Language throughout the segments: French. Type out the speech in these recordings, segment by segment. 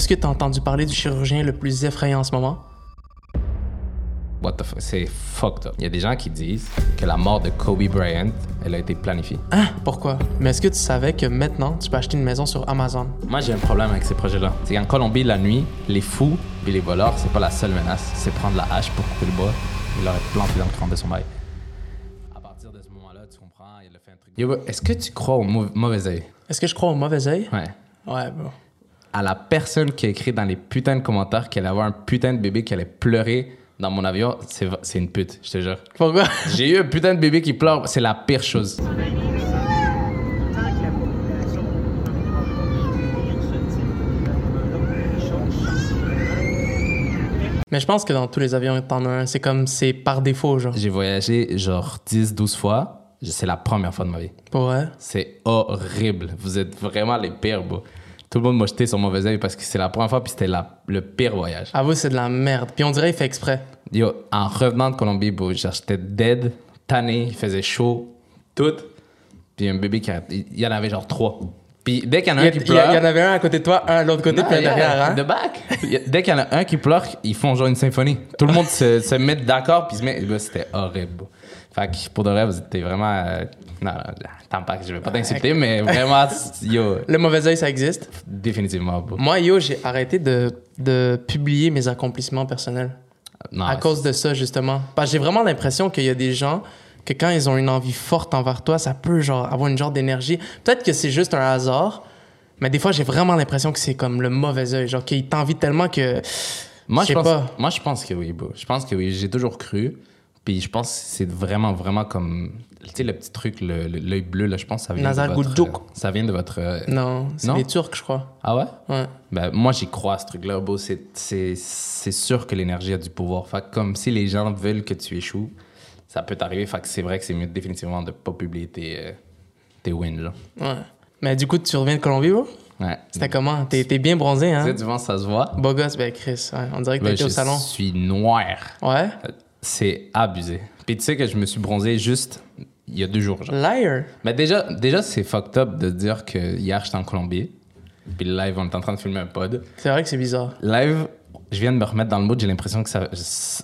Est-ce que tu as entendu parler du chirurgien le plus effrayant en ce moment? What the fuck? C'est fucked up. Il y a des gens qui disent que la mort de Kobe Bryant, elle a été planifiée. Hein? Pourquoi? Mais est-ce que tu savais que maintenant, tu peux acheter une maison sur Amazon? Moi, j'ai un problème avec ces projets-là. C'est qu'en Colombie, la nuit, les fous et les voleurs, c'est pas la seule menace. C'est prendre la hache pour couper le bois. Il l'aurait planté dans le crâne de son bail. À partir de ce moment-là, tu comprends, il a fait un truc. Yo, est-ce que tu crois au mau- mauvais œil? Est-ce que je crois au mauvais œil? Ouais. Ouais, bon. À la personne qui a écrit dans les putains de commentaires qu'elle allait avoir un putain de bébé qui allait pleurer dans mon avion, c'est une pute, je te jure. Pourquoi? J'ai eu un putain de bébé qui pleure, c'est la pire chose. Mais je pense que dans tous les avions, t'en as un. C'est comme, c'est par défaut, genre. J'ai voyagé genre 10-12 fois. C'est la première fois de ma vie. Vrai? C'est horrible. Vous êtes vraiment les pires, bro. Tout le monde m'a jeté sur mauvais œil parce que c'est la première fois puis c'était la- le pire voyage. Avoue, c'est de la merde. Puis on dirait qu'il fait exprès. Yo, en revenant de Colombie, bro, genre, j'étais dead, tanné, il faisait chaud, tout. Puis un bébé qui a- Il y en avait genre trois. Puis dès qu'il y en a Il y, un qui il y a- pleure... il y en avait un à côté de toi, un à l'autre côté, Non, puis un derrière, hein? The back. Il Dès qu'il y en a un qui pleure, ils font genre une symphonie. Tout le monde se, se met d'accord, puis se met. Là, C'était horrible. bro. Fait que pour de vrai, vous étiez vraiment. euh, Non, attends pas que je vais pas t'insulter, mais vraiment, yo, Le mauvais œil, ça existe? définitivement. Moi, yo, j'ai arrêté de, de publier mes accomplissements personnels. Non, à cause de ça, justement. Parce que j'ai vraiment l'impression qu'il y a des gens que quand ils ont une envie forte envers toi, ça peut genre avoir une genre d'énergie. Peut-être que c'est juste un hasard, mais des fois, j'ai vraiment l'impression que c'est comme le mauvais œil. Genre qu'ils t'envient tellement que. Moi, je pense, pas. moi, je pense que oui, bro. Je pense que oui. J'ai toujours cru. Puis je pense que c'est vraiment, vraiment comme. Tu sais, le petit truc, l'œil bleu, là, je pense que ça vient Nazar de votre. Euh, ça vient de votre. euh, Non, c'est Non? les Turcs, je crois. Ah ouais? Ouais. Ben, moi, j'y crois ce truc-là, bro. C'est, sûr que l'énergie a du pouvoir. Fait comme si les gens veulent que tu échoues, ça peut t'arriver. Fait que c'est vrai que c'est mieux définitivement de pas publier tes, euh, tes wins, là. Ouais. Mais du coup, tu reviens de Colombie, bro? Ouais. C'était comment? T'es bien bronzé, Tu hein? sais, du vent, ça se voit. Beau gosse, ben Chris. Ouais. On dirait que Ben, t'étais au je salon. suis noir. Ouais? C'est abusé. Puis tu sais que je me suis bronzé juste il y a deux jours, genre. Liar! Mais déjà, déjà c'est fucked up de dire que hier, j'étais en Colombie. Puis live, on est en train de filmer un pod. C'est vrai que c'est bizarre. Live, je viens de me remettre dans le mood. J'ai l'impression que ça,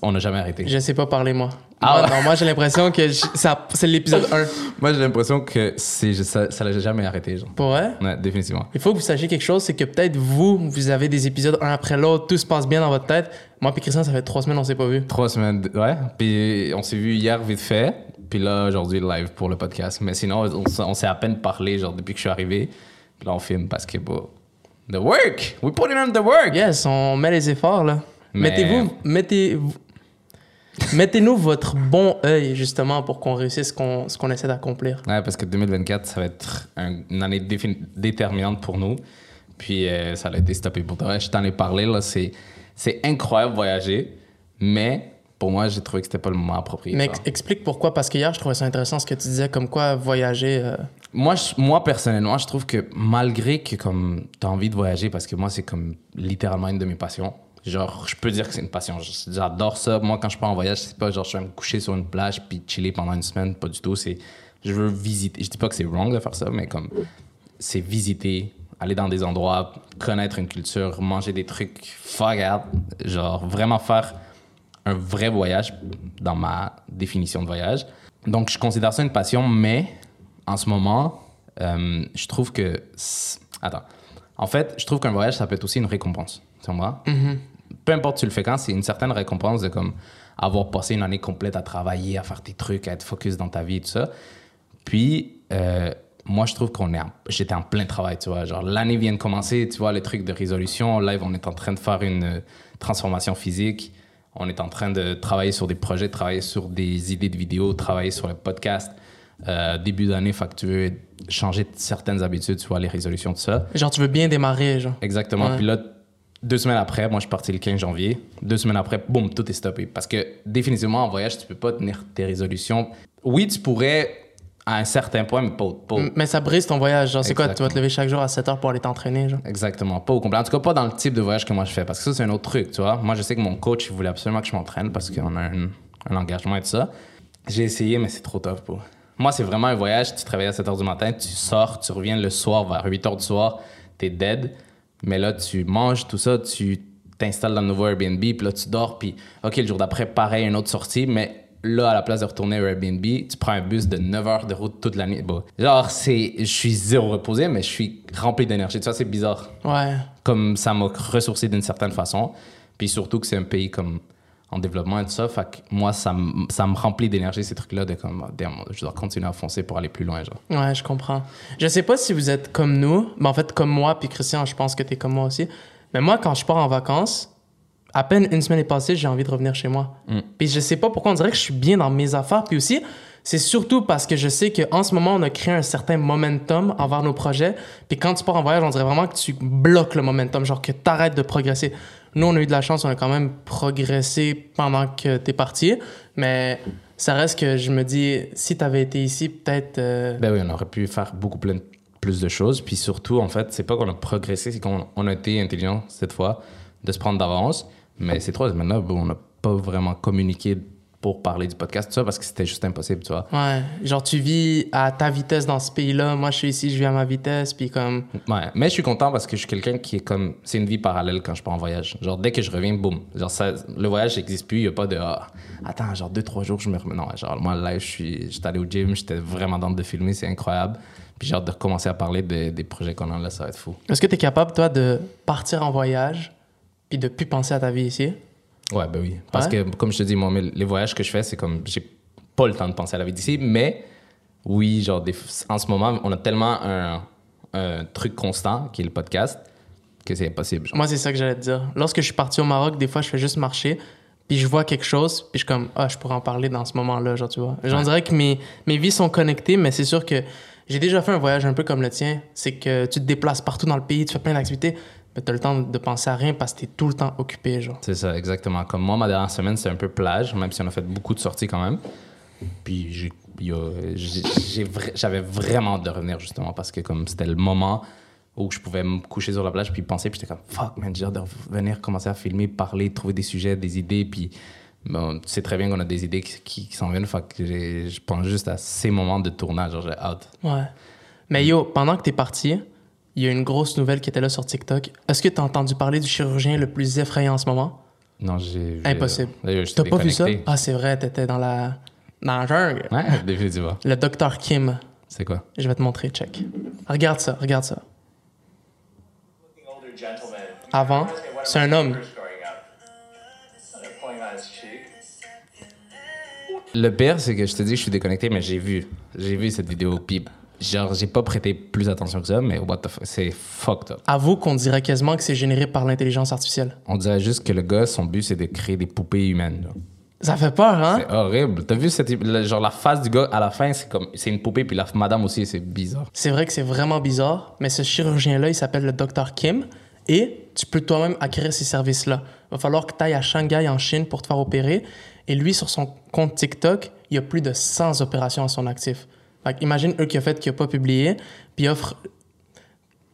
on n'a jamais arrêté. Je sais pas parler, moi. Ah Moi, ouais? non, moi, j'ai l'impression que je- ça- c'est l'épisode 1. Moi, j'ai l'impression que c'est, ça, ça l'a jamais arrêté, genre. Pour vrai? Ouais, définitivement. Il faut que vous sachiez quelque chose, c'est que peut-être vous, vous avez des épisodes un après l'autre, tout se passe bien dans votre tête. Moi puis Christian, ça fait trois semaines, on s'est pas vu. Trois semaines, ouais. Puis on s'est vu hier vite fait. Puis là, aujourd'hui, live pour le podcast. Mais sinon, on, on s'est à peine parlé, genre, depuis que je suis arrivé. Puis là, on filme parce que, bon, the work! We put in on the work! Yes, on met les efforts, là. Mais- Mettez-vous, mettez Mettez-nous votre bon œil, justement, pour qu'on réussisse ce qu'on, ce qu'on essaie d'accomplir. Ouais, parce que 2024, ça va être un- une année déterminante pour nous. Puis euh, ça a été stoppé pour toi. Je t'en ai parlé, là. C'est, c'est incroyable voyager. Mais pour moi, j'ai trouvé que c'était pas le moment approprié. Mais explique pourquoi, parce qu'hier, je trouvais ça intéressant ce que tu disais, comme quoi voyager. euh, Moi, moi, personnellement, je trouve que malgré que comme t'as envie de voyager, parce que moi, c'est comme littéralement une de mes passions. Genre, je peux dire que c'est une passion. J'adore ça. Moi, quand je pars en voyage, c'est pas genre je vais me coucher sur une plage puis chiller pendant une semaine. Pas du tout. C'est je veux visiter. Je dis pas que c'est wrong de faire ça, mais comme c'est visiter, aller dans des endroits, connaître une culture, manger des trucs fuck out. Genre, vraiment faire un vrai voyage dans ma définition de voyage. Donc, je considère ça une passion, mais en ce moment, euh, je trouve que. Attends. En fait, je trouve qu'un voyage, ça peut être aussi une récompense. Tu comprends? Peu importe tu le fais quand, c'est une certaine récompense de comme avoir passé une année complète à travailler, à faire tes trucs, à être focus dans ta vie et tout ça. Puis, euh, moi, je trouve qu'on est j'étais en plein travail, tu vois? Genre, l'année vient de commencer, tu vois, le truc de résolution. Live, on est en train de faire une euh, transformation physique. On est en train de travailler sur des projets, travailler sur des idées de vidéos, travailler sur le podcast. Euh, début d'année, fait que tu veux changer certaines habitudes, tu vois, les résolutions, tout ça. Genre, tu veux bien démarrer, genre. Exactement. Ouais. Puis là, deux semaines après, moi, je suis parti le 15 janvier. Deux semaines après, boum, tout est stoppé. Parce que définitivement, en voyage, tu peux pas tenir tes résolutions. Oui, tu pourrais à un certain point, mais pas, au- pas Mais ça brise ton voyage. Genre, c'est quoi? Tu vas te lever chaque jour à 7 heures pour aller t'entraîner, genre? Exactement, pas au complet. En tout cas, pas dans le type de voyage que moi je fais. Parce que ça, c'est un autre truc, tu vois. Moi, je sais que mon coach, il voulait absolument que je m'entraîne parce qu'on a un, un engagement et tout ça. J'ai essayé, mais c'est trop tough, pour. Moi, c'est vraiment un voyage. Tu travailles à 7 h du matin, tu sors, tu reviens le soir vers 8 h du soir, t'es dead. Mais là, tu manges tout ça, tu t'installes dans le nouveau Airbnb, puis là, tu dors, puis OK, le jour d'après, pareil, une autre sortie, mais là, à la place de retourner au Airbnb, tu prends un bus de 9 heures de route toute la nuit. Bon, genre, c'est, je suis zéro reposé, mais je suis rempli d'énergie. Tu vois, c'est bizarre. Ouais. Comme ça m'a ressourcé d'une certaine façon. Puis surtout que c'est un pays comme en développement et tout ça. Fait que moi, ça, me- ça me remplit d'énergie, ces trucs-là, de comme, oh, damn, je dois continuer à foncer pour aller plus loin, genre. Ouais, je comprends. Je sais pas si vous êtes comme nous, mais en fait, comme moi, puis Christian, je pense que t'es comme moi aussi. Mais moi, quand je pars en vacances, à peine une semaine est passée, j'ai envie de revenir chez moi. Mm. Puis je sais pas pourquoi on dirait que je suis bien dans mes affaires. Puis aussi, c'est surtout parce que je sais qu'en ce moment, on a créé un certain momentum envers nos projets. Puis quand tu pars en voyage, on dirait vraiment que tu bloques le momentum, genre que t'arrêtes de progresser. Nous, on a eu de la chance, on a quand même progressé pendant que t'es parti. Mais ça reste que je me dis, si t'avais été ici, peut-être. euh, Ben oui, on aurait pu faire beaucoup plus de choses. Puis surtout, en fait, c'est pas qu'on a progressé, c'est qu'on on a été intelligent cette fois de se prendre d'avance. Mais c'est maintenant, bon, on n'a pas vraiment communiqué pour parler du podcast, tout ça, parce que c'était juste impossible, tu vois. Ouais, genre tu vis à ta vitesse dans ce pays-là, moi je suis ici, je vis à ma vitesse, puis comme... Ouais, mais je suis content parce que je suis quelqu'un qui est comme. C'est une vie parallèle quand je pars en voyage. Genre, dès que je reviens, boum. Genre, ça, le voyage n'existe plus. Il n'y a pas de. ah, attends, genre, deux, trois jours, je me remets. Non, genre, moi, là, je suis. J'étais allé au gym, j'étais vraiment dans de filmer, c'est incroyable. Puis, genre, de recommencer à parler de- des projets qu'on a là, ça va être fou. Est-ce que tu es capable, toi, de partir en voyage, puis de plus penser à ta vie ici? Ouais, ben oui. Parce Ouais. que, comme je te dis, moi, les voyages que je fais, c'est comme. J'ai pas le temps de penser à la vie d'ici, mais oui, genre, des- en ce moment, on a tellement un, un truc constant qui est le podcast que c'est impossible. genre. Moi, c'est ça que j'allais te dire. Lorsque je suis parti au Maroc, des fois, je fais juste marcher, puis je vois quelque chose, puis je suis comme, ah, je pourrais en parler dans ce moment-là, genre, tu vois. J'en Ouais. dirais que mes, mes vies sont connectées, mais c'est sûr que j'ai déjà fait un voyage un peu comme le tien. C'est que tu te déplaces partout dans le pays, tu fais plein d'activités, mais tu as le temps de penser à rien parce que tu es tout le temps occupé, genre. C'est ça, exactement. Comme moi, ma dernière semaine, c'est un peu plage, même si on a fait beaucoup de sorties quand même. Puis j'ai- j'avais vraiment hâte de revenir justement parce que comme c'était le moment où je pouvais me coucher sur la plage puis penser, puis j'étais comme fuck man, j'ai hâte de revenir commencer à filmer, parler, trouver des sujets, des idées, puis bon, tu sais très bien qu'on a des idées qui, qui- qui s'en viennent, fait que je pense juste à ces moments de tournage, j'ai hâte. Ouais. Mais yo, pendant que t'es parti, il y a une grosse nouvelle qui était là sur TikTok. Est-ce que t'as entendu parler du chirurgien le plus effrayant en ce moment? Non, j'ai... j'ai- Impossible. T'as pas vu ça? Ah, c'est vrai, t'étais dans la... dans la jungle. Ouais, définitivement. Le docteur Kim. C'est quoi? Je vais te montrer, check. Regarde ça, regarde ça. Avant, c'est un homme. Le pire, c'est que je te dis que je suis déconnecté, mais j'ai vu. J'ai vu cette vidéo. Puis, genre, j'ai pas prêté plus attention que ça, mais what the fuck, c'est fucked up. Avoue qu'on dirait quasiment que c'est généré par l'intelligence artificielle. On dirait juste que le gars, son but, c'est de créer des poupées humaines. genre. Ça fait peur, hein? C'est horrible. T'as vu cette, genre la face du gars à la fin, c'est comme c'est une poupée, puis la madame aussi, c'est bizarre. C'est vrai que c'est vraiment bizarre, mais ce chirurgien-là, il s'appelle le docteur Kim et tu peux toi-même acquérir ces services-là. Il va falloir que tu ailles à Shanghai, en Chine, pour te faire opérer. Et lui, sur son compte TikTok, il y a plus de 100 opérations à son actif. Fait imagine eux qui a fait, qui a pas publié, puis il offre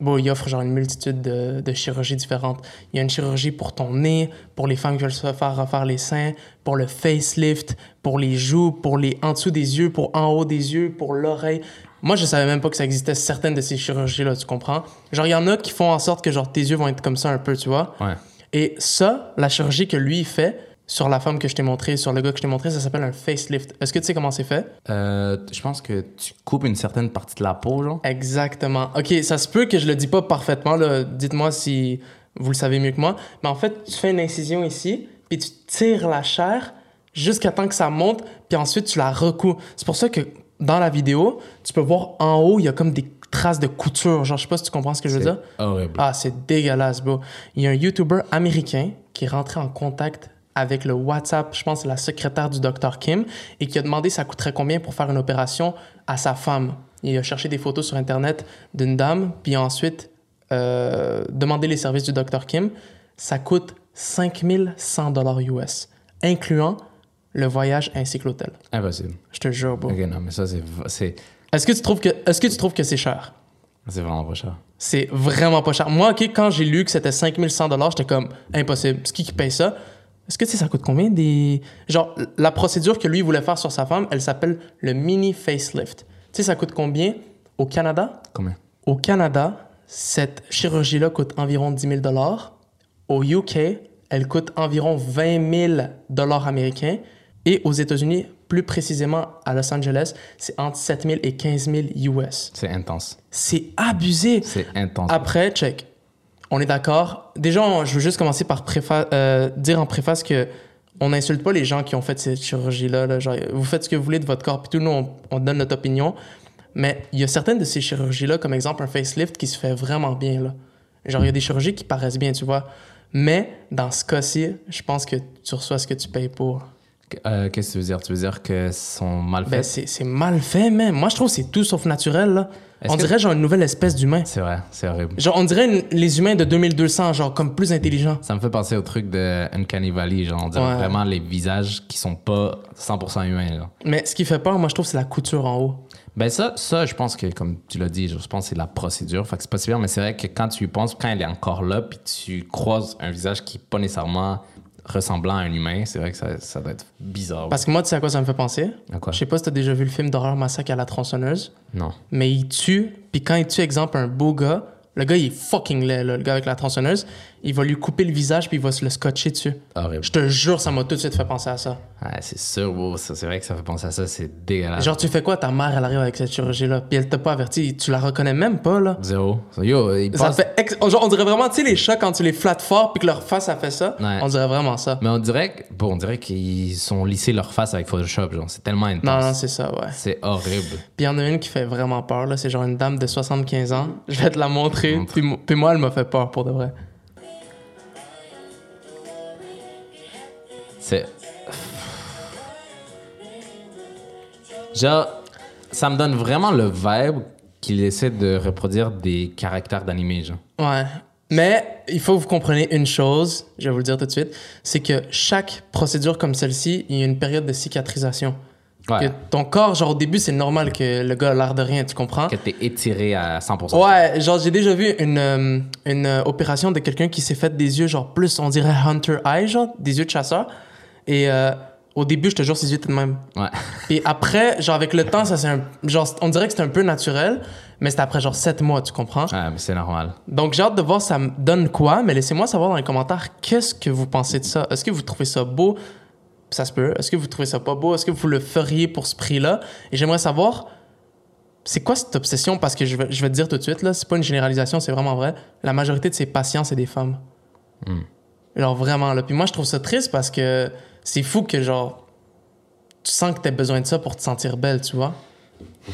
Bon, il offre genre une multitude de, de chirurgies différentes. Il y a une chirurgie pour ton nez, pour les femmes qui veulent se faire refaire les seins, pour le facelift, pour les joues, pour les en dessous des yeux, pour en haut des yeux, pour l'oreille. Moi, je savais même pas que ça existait certaines de ces chirurgies-là, tu comprends? Genre, il y en a qui font en sorte que genre tes yeux vont être comme ça un peu, tu vois? Ouais. Et ça, la chirurgie que lui il fait sur la femme que je t'ai montré, sur le gars que je t'ai montré, ça s'appelle un facelift. Est-ce que tu sais comment c'est fait? Euh, je pense que tu coupes une certaine partie de la peau, genre. Exactement. OK, ça se peut que je le dis pas parfaitement. là. Dites-moi si vous le savez mieux que moi. Mais en fait, tu fais une incision ici, puis tu tires la chair jusqu'à temps que ça monte, puis ensuite tu la recouds. C'est pour ça que dans la vidéo, tu peux voir en haut, il y a comme des traces de couture. Genre, je sais pas si tu comprends ce que je veux dire. horrible. Ah, c'est dégueulasse, bro. Il y a un YouTuber américain qui est rentré en contact avec le WhatsApp, je pense la secrétaire du Dr. Kim, et qui a demandé ça coûterait combien pour faire une opération à sa femme. Il a cherché des photos sur Internet d'une dame, puis ensuite euh, demandé les services du Dr. Kim. Ça coûte 5100 dollars US, incluant le voyage ainsi que l'hôtel. Impossible. Je te jure, bro. Ok, non, mais ça, c'est, Est-ce que tu trouves que, est-ce que tu trouves que c'est cher? c'est vraiment pas cher. C'est vraiment pas cher. Moi, OK, quand j'ai lu que c'était 5100 j'étais comme impossible. C'est qui qui paye ça? Est-ce que tu sais, ça coûte combien des. Genre, la procédure que lui voulait faire sur sa femme, elle s'appelle le mini facelift. Tu sais, ça coûte combien au Canada? Combien? Au Canada, Cette chirurgie-là coûte environ 10 000 Au UK, elle coûte environ 20 000 américains. Et aux États-Unis, plus précisément à Los Angeles, c'est entre 7 000 et 15 000 US. C'est intense. C'est abusé. C'est intense. Après, check. On est d'accord. Déjà, on- je veux juste commencer par préfa- euh, dire en préface que on n'insulte pas les gens qui ont fait cette chirurgie-là. là. Vous faites ce que vous voulez de votre corps, puis tout, nous, on, on donne notre opinion. Mais il y a certaines de ces chirurgies-là, comme exemple un facelift, qui se fait vraiment bien. Là. Genre, il y a des chirurgies qui paraissent bien, tu vois. Mais dans ce cas-ci, je pense que tu reçois ce que tu payes pour. Euh, Qu'est-ce que tu veux dire? Tu veux dire que sont mal Ben, faites? c'est c'est mal fait, même. Moi, je trouve que c'est tout sauf naturel. Là. On que- dirait genre une nouvelle espèce d'humain. c'est vrai, c'est horrible. Genre, on dirait une- les humains de 2200, genre comme plus intelligents. Ça me fait penser au truc de Uncanny Valley, genre on dirait Ouais. vraiment les visages qui sont pas 100% humains. Là. Mais ce qui fait peur, moi, je trouve, c'est la couture en haut. Ben ça, ça, je pense que, comme tu l'as dit, je pense que c'est la procédure. Fait que c'est pas si bien, mais c'est vrai que quand tu y penses, quand elle est encore là, puis tu croises un visage qui est pas nécessairement ressemblant à un humain, c'est vrai que ça, ça doit être bizarre. Parce que moi, tu sais à quoi ça me fait penser? À quoi? Je sais pas si t'as déjà vu le film d'horreur Massacre à la tronçonneuse, Non. mais il tue, puis quand il tue, exemple, un beau gars, le gars, il est fucking laid, là, le gars avec la tronçonneuse, il va lui couper le visage, puis il va se le scotcher dessus. Horrible. Je te jure, ça m'a tout de suite fait penser à ça. Ouais, c'est sûr, wow, ça, c'est vrai que ça fait penser à ça, c'est dégueulasse. Genre, tu fais quoi? Ta mère, elle arrive avec cette chirurgie-là, puis elle t'a pas averti, tu la reconnais même pas, là? Zéro. Yo, il Ça fait ex- genre, on dirait vraiment, tu sais, les chats, quand tu les flattes fort, puis que leur face, a fait ça, Ouais. on dirait vraiment ça. Mais on dirait, que- bon, on dirait qu'ils sont lissés leur face avec Photoshop, genre, c'est tellement intense. Non, non, c'est ça, ouais. c'est horrible. Puis il y en a une qui fait vraiment peur, là. C'est genre une dame de 75 ans. Je vais te la montrer. Montre. Puis, puis moi, elle m'a fait peur pour de vrai. C'est. Genre, ça me donne vraiment le vibe qu'il essaie de reproduire des caractères d'animé, genre. Ouais. Mais il faut que vous compreniez une chose, je vais vous le dire tout de suite, c'est que chaque procédure comme celle-ci, il y a une période de cicatrisation. Ouais. Que ton corps, genre au début, c'est normal que le gars a l'air de rien, tu comprends? Que t'es étiré à 100%. Ouais, genre j'ai déjà vu une, euh, une euh, opération de quelqu'un qui s'est fait des yeux genre plus, on dirait hunter eye, genre des yeux de chasseur. Et euh, au début, je te jure, ses yeux étaient de même. Ouais. Puis après, genre avec le temps, ça c'est un, genre on dirait que c'est un peu naturel, mais c'est après genre 7 mois, tu comprends? Ouais, mais c'est normal. Donc j'ai hâte de voir ça me donne quoi, mais laissez-moi savoir dans les commentaires qu'est-ce que vous pensez de ça? Est-ce que vous trouvez ça beau? Ça se peut. Est-ce que vous trouvez ça pas beau? Est-ce que vous le feriez pour ce prix-là? Et j'aimerais savoir c'est quoi cette obsession? Parce que je vais, je vais te dire tout de suite là, c'est pas une généralisation, c'est vraiment vrai. La majorité de ces patients, c'est des femmes. Hmm. Genre vraiment là. Puis moi je trouve ça triste parce que c'est fou que genre tu sens que t'as besoin de ça pour te sentir belle, tu vois.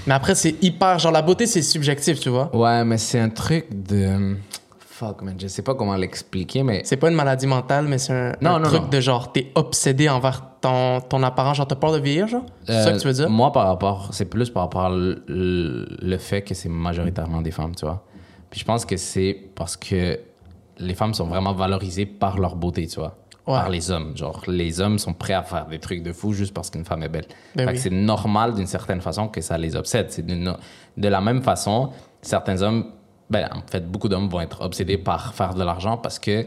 Mais après c'est hyper genre la beauté c'est subjectif, tu vois. Ouais, mais c'est un truc de. Fuck, man, je sais pas comment l'expliquer, mais. C'est pas une maladie mentale, mais c'est un, Non, un non, truc non. de genre, t'es obsédé envers ton, ton apparence, genre t'as peur de vieillir, genre? C'est ça Euh, que tu veux dire? Moi, par rapport, c'est plus par rapport au le fait que c'est majoritairement des femmes, tu vois. Puis je pense que c'est parce que les femmes sont vraiment valorisées par leur beauté, tu vois. Ouais. Par les hommes. Genre, les hommes sont prêts à faire des trucs de fou juste parce qu'une femme est belle. Ben oui. c'est normal d'une certaine façon que ça les obsède. C'est d'une- de la même façon, certains hommes, ben, en fait, beaucoup d'hommes vont être obsédés par faire de l'argent parce que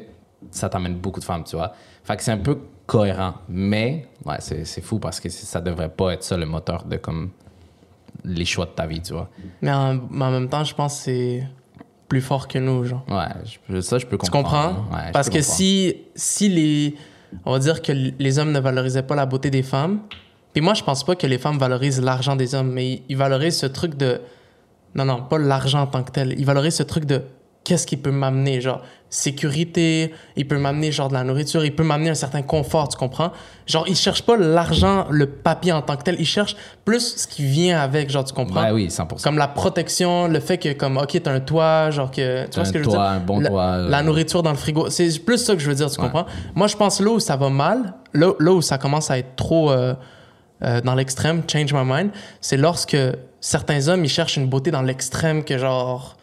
ça t'amène beaucoup de femmes, tu vois. Fait que c'est un peu cohérent. Mais, ouais, c'est fou parce que ça devrait pas être ça le moteur de comme les choix de ta vie, tu vois. Mais en, mais en même temps, je pense que c'est plus fort que nous, genre. Ouais, je- ça, je peux Tu comprendre. comprends? Ouais, je Parce que comprendre. si, si les. On va dire que les hommes ne valorisaient pas la beauté des femmes. Puis moi, je pense pas que les femmes valorisent l'argent des hommes, mais ils, ils valorisent ce truc de. Non, non, pas l'argent en tant que tel. Ils valorisent ce truc de qu'est-ce qui peut m'amener, genre sécurité, il peut m'amener genre de la nourriture, il peut m'amener un certain confort, tu comprends? Genre, ils cherchent pas l'argent, le papier en tant que tel, ils cherchent plus ce qui vient avec, genre, tu comprends? Ouais, oui, 100%. Comme la protection, le fait que, comme, ok, t'as un toit, genre que. Tu vois un ce que je veux toit, dire? un bon la, toit, euh. La nourriture dans le frigo. C'est plus ça que je veux dire, tu Ouais. comprends? Moi, je pense là où ça va mal, là, là où ça commence à être trop euh, euh, dans l'extrême, change my mind, c'est lorsque certains hommes, ils cherchent une beauté dans l'extrême que, genre.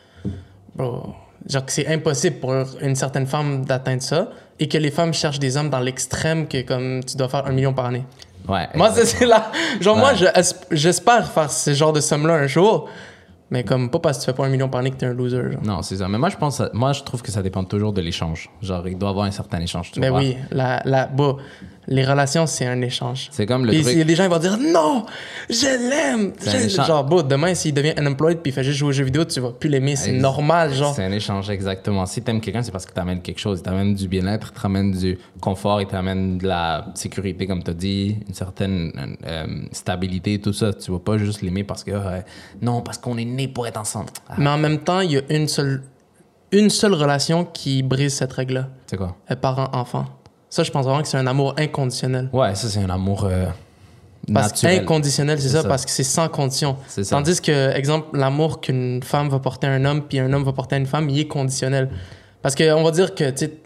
bro, genre que c'est impossible pour une certaine femme d'atteindre ça et que les femmes cherchent des hommes dans l'extrême que, comme, tu dois faire un million par année. Ouais. Moi, c'est- là. Genre, moi, Ouais. j'espère faire ce genre de somme-là un jour. Mais comme, pas parce que tu fais pas un million par année que t'es un loser. Genre. Non, c'est ça. Mais moi, je pense, moi, je trouve que ça dépend toujours de l'échange. Genre, il doit y avoir un certain échange. Tu Ben vois. oui, la, la, bon, Les relations, c'est un échange. C'est comme le Puis truc. a des gens qui vont dire non, je l'aime. Échange. Genre, bon, demain, s'il devient unemployed puis il fait juste jouer aux jeux vidéo, tu vas plus l'aimer. C'est normal, genre. C'est un échange, exactement. Si t'aimes quelqu'un, c'est parce qu'il t'amène quelque chose. Il t'amène du bien-être, il t'amène du confort, il t'amène de la sécurité, comme t'as dit, une certaine euh, stabilité, tout ça. Tu vas pas juste l'aimer parce que, euh, non, parce qu'on est pour être ensemble. Ah, Mais en même temps, il y a une seule, une seule relation qui brise cette règle-là. c'est quoi? Parent-enfant. Ça, je pense vraiment que c'est un amour inconditionnel. Ouais, ça, c'est un amour euh, Parce naturel. inconditionnel, c'est ça, ça. parce que c'est sans condition. C'est ça. Tandis que, exemple, l'amour qu'une femme va porter à un homme, puis un homme va porter à une femme, il est conditionnel. Parce qu'on va dire que, tu sais,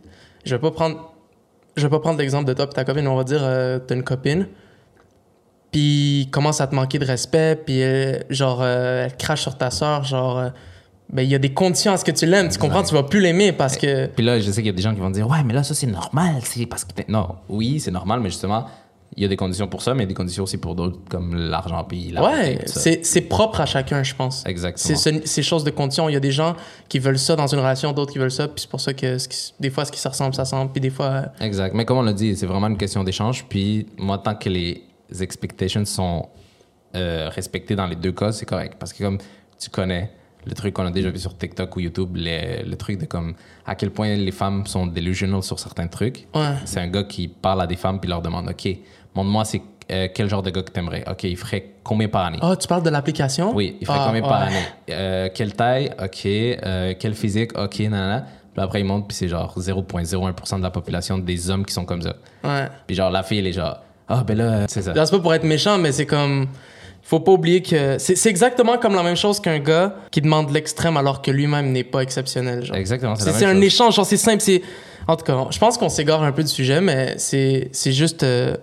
je vais pas prendre, je vais pas prendre l'exemple de toi et ta copine, on va dire, euh, t'as une copine, puis commence à te manquer de respect, puis euh, genre, euh, elle crache sur ta soeur, genre, euh, ben, il y a des conditions à ce que tu l'aimes, tu comprends, tu vas plus l'aimer parce que. Puis là, je sais qu'il y a des gens qui vont dire, ouais, mais là, ça, c'est normal. C'est parce que. Non, oui, c'est normal, mais justement, il y a des conditions pour ça, mais il y a des conditions aussi pour d'autres, comme l'argent, puis la Ouais, c'est propre à chacun, je pense. Exactement. C'est ce- ces choses de condition. Il y a des gens qui veulent ça dans une relation, d'autres qui veulent ça, puis c'est pour ça que ce qui- des fois, ce qui se ressemble, ça ressemble, puis des fois. Exact. Mais comme on l'a dit, c'est vraiment une question d'échange. Puis moi, tant que les expectations sont euh, respectées dans les deux cas, c'est correct. Parce que comme tu connais le truc qu'on a déjà vu sur TikTok ou YouTube, les- le truc de comme à quel point les femmes sont delusional sur certains trucs. Ouais. C'est un gars qui parle à des femmes puis leur demande, OK, montre-moi c'est euh, quel genre de gars que t'aimerais. OK, il ferait combien par année? Ah, tu parles de l'application? Oui, il ferait Ah, combien par année? Euh, quelle taille? OK. Euh, quel physique? OK, nanana. Puis après, il monte, puis c'est genre 0,01% de la population des hommes qui sont comme ça. Ouais. Puis genre, la fille, elle est genre, ah, ben là, c'est ça. Là, c'est pas pour être méchant, mais c'est comme. Faut pas oublier que. C'est exactement comme la même chose qu'un gars qui demande l'extrême alors que lui-même n'est pas exceptionnel. Genre. Exactement, c'est C'est un chose. échange, genre c'est simple. c'est En tout cas, je pense qu'on s'égare un peu du sujet, mais c'est juste. euh,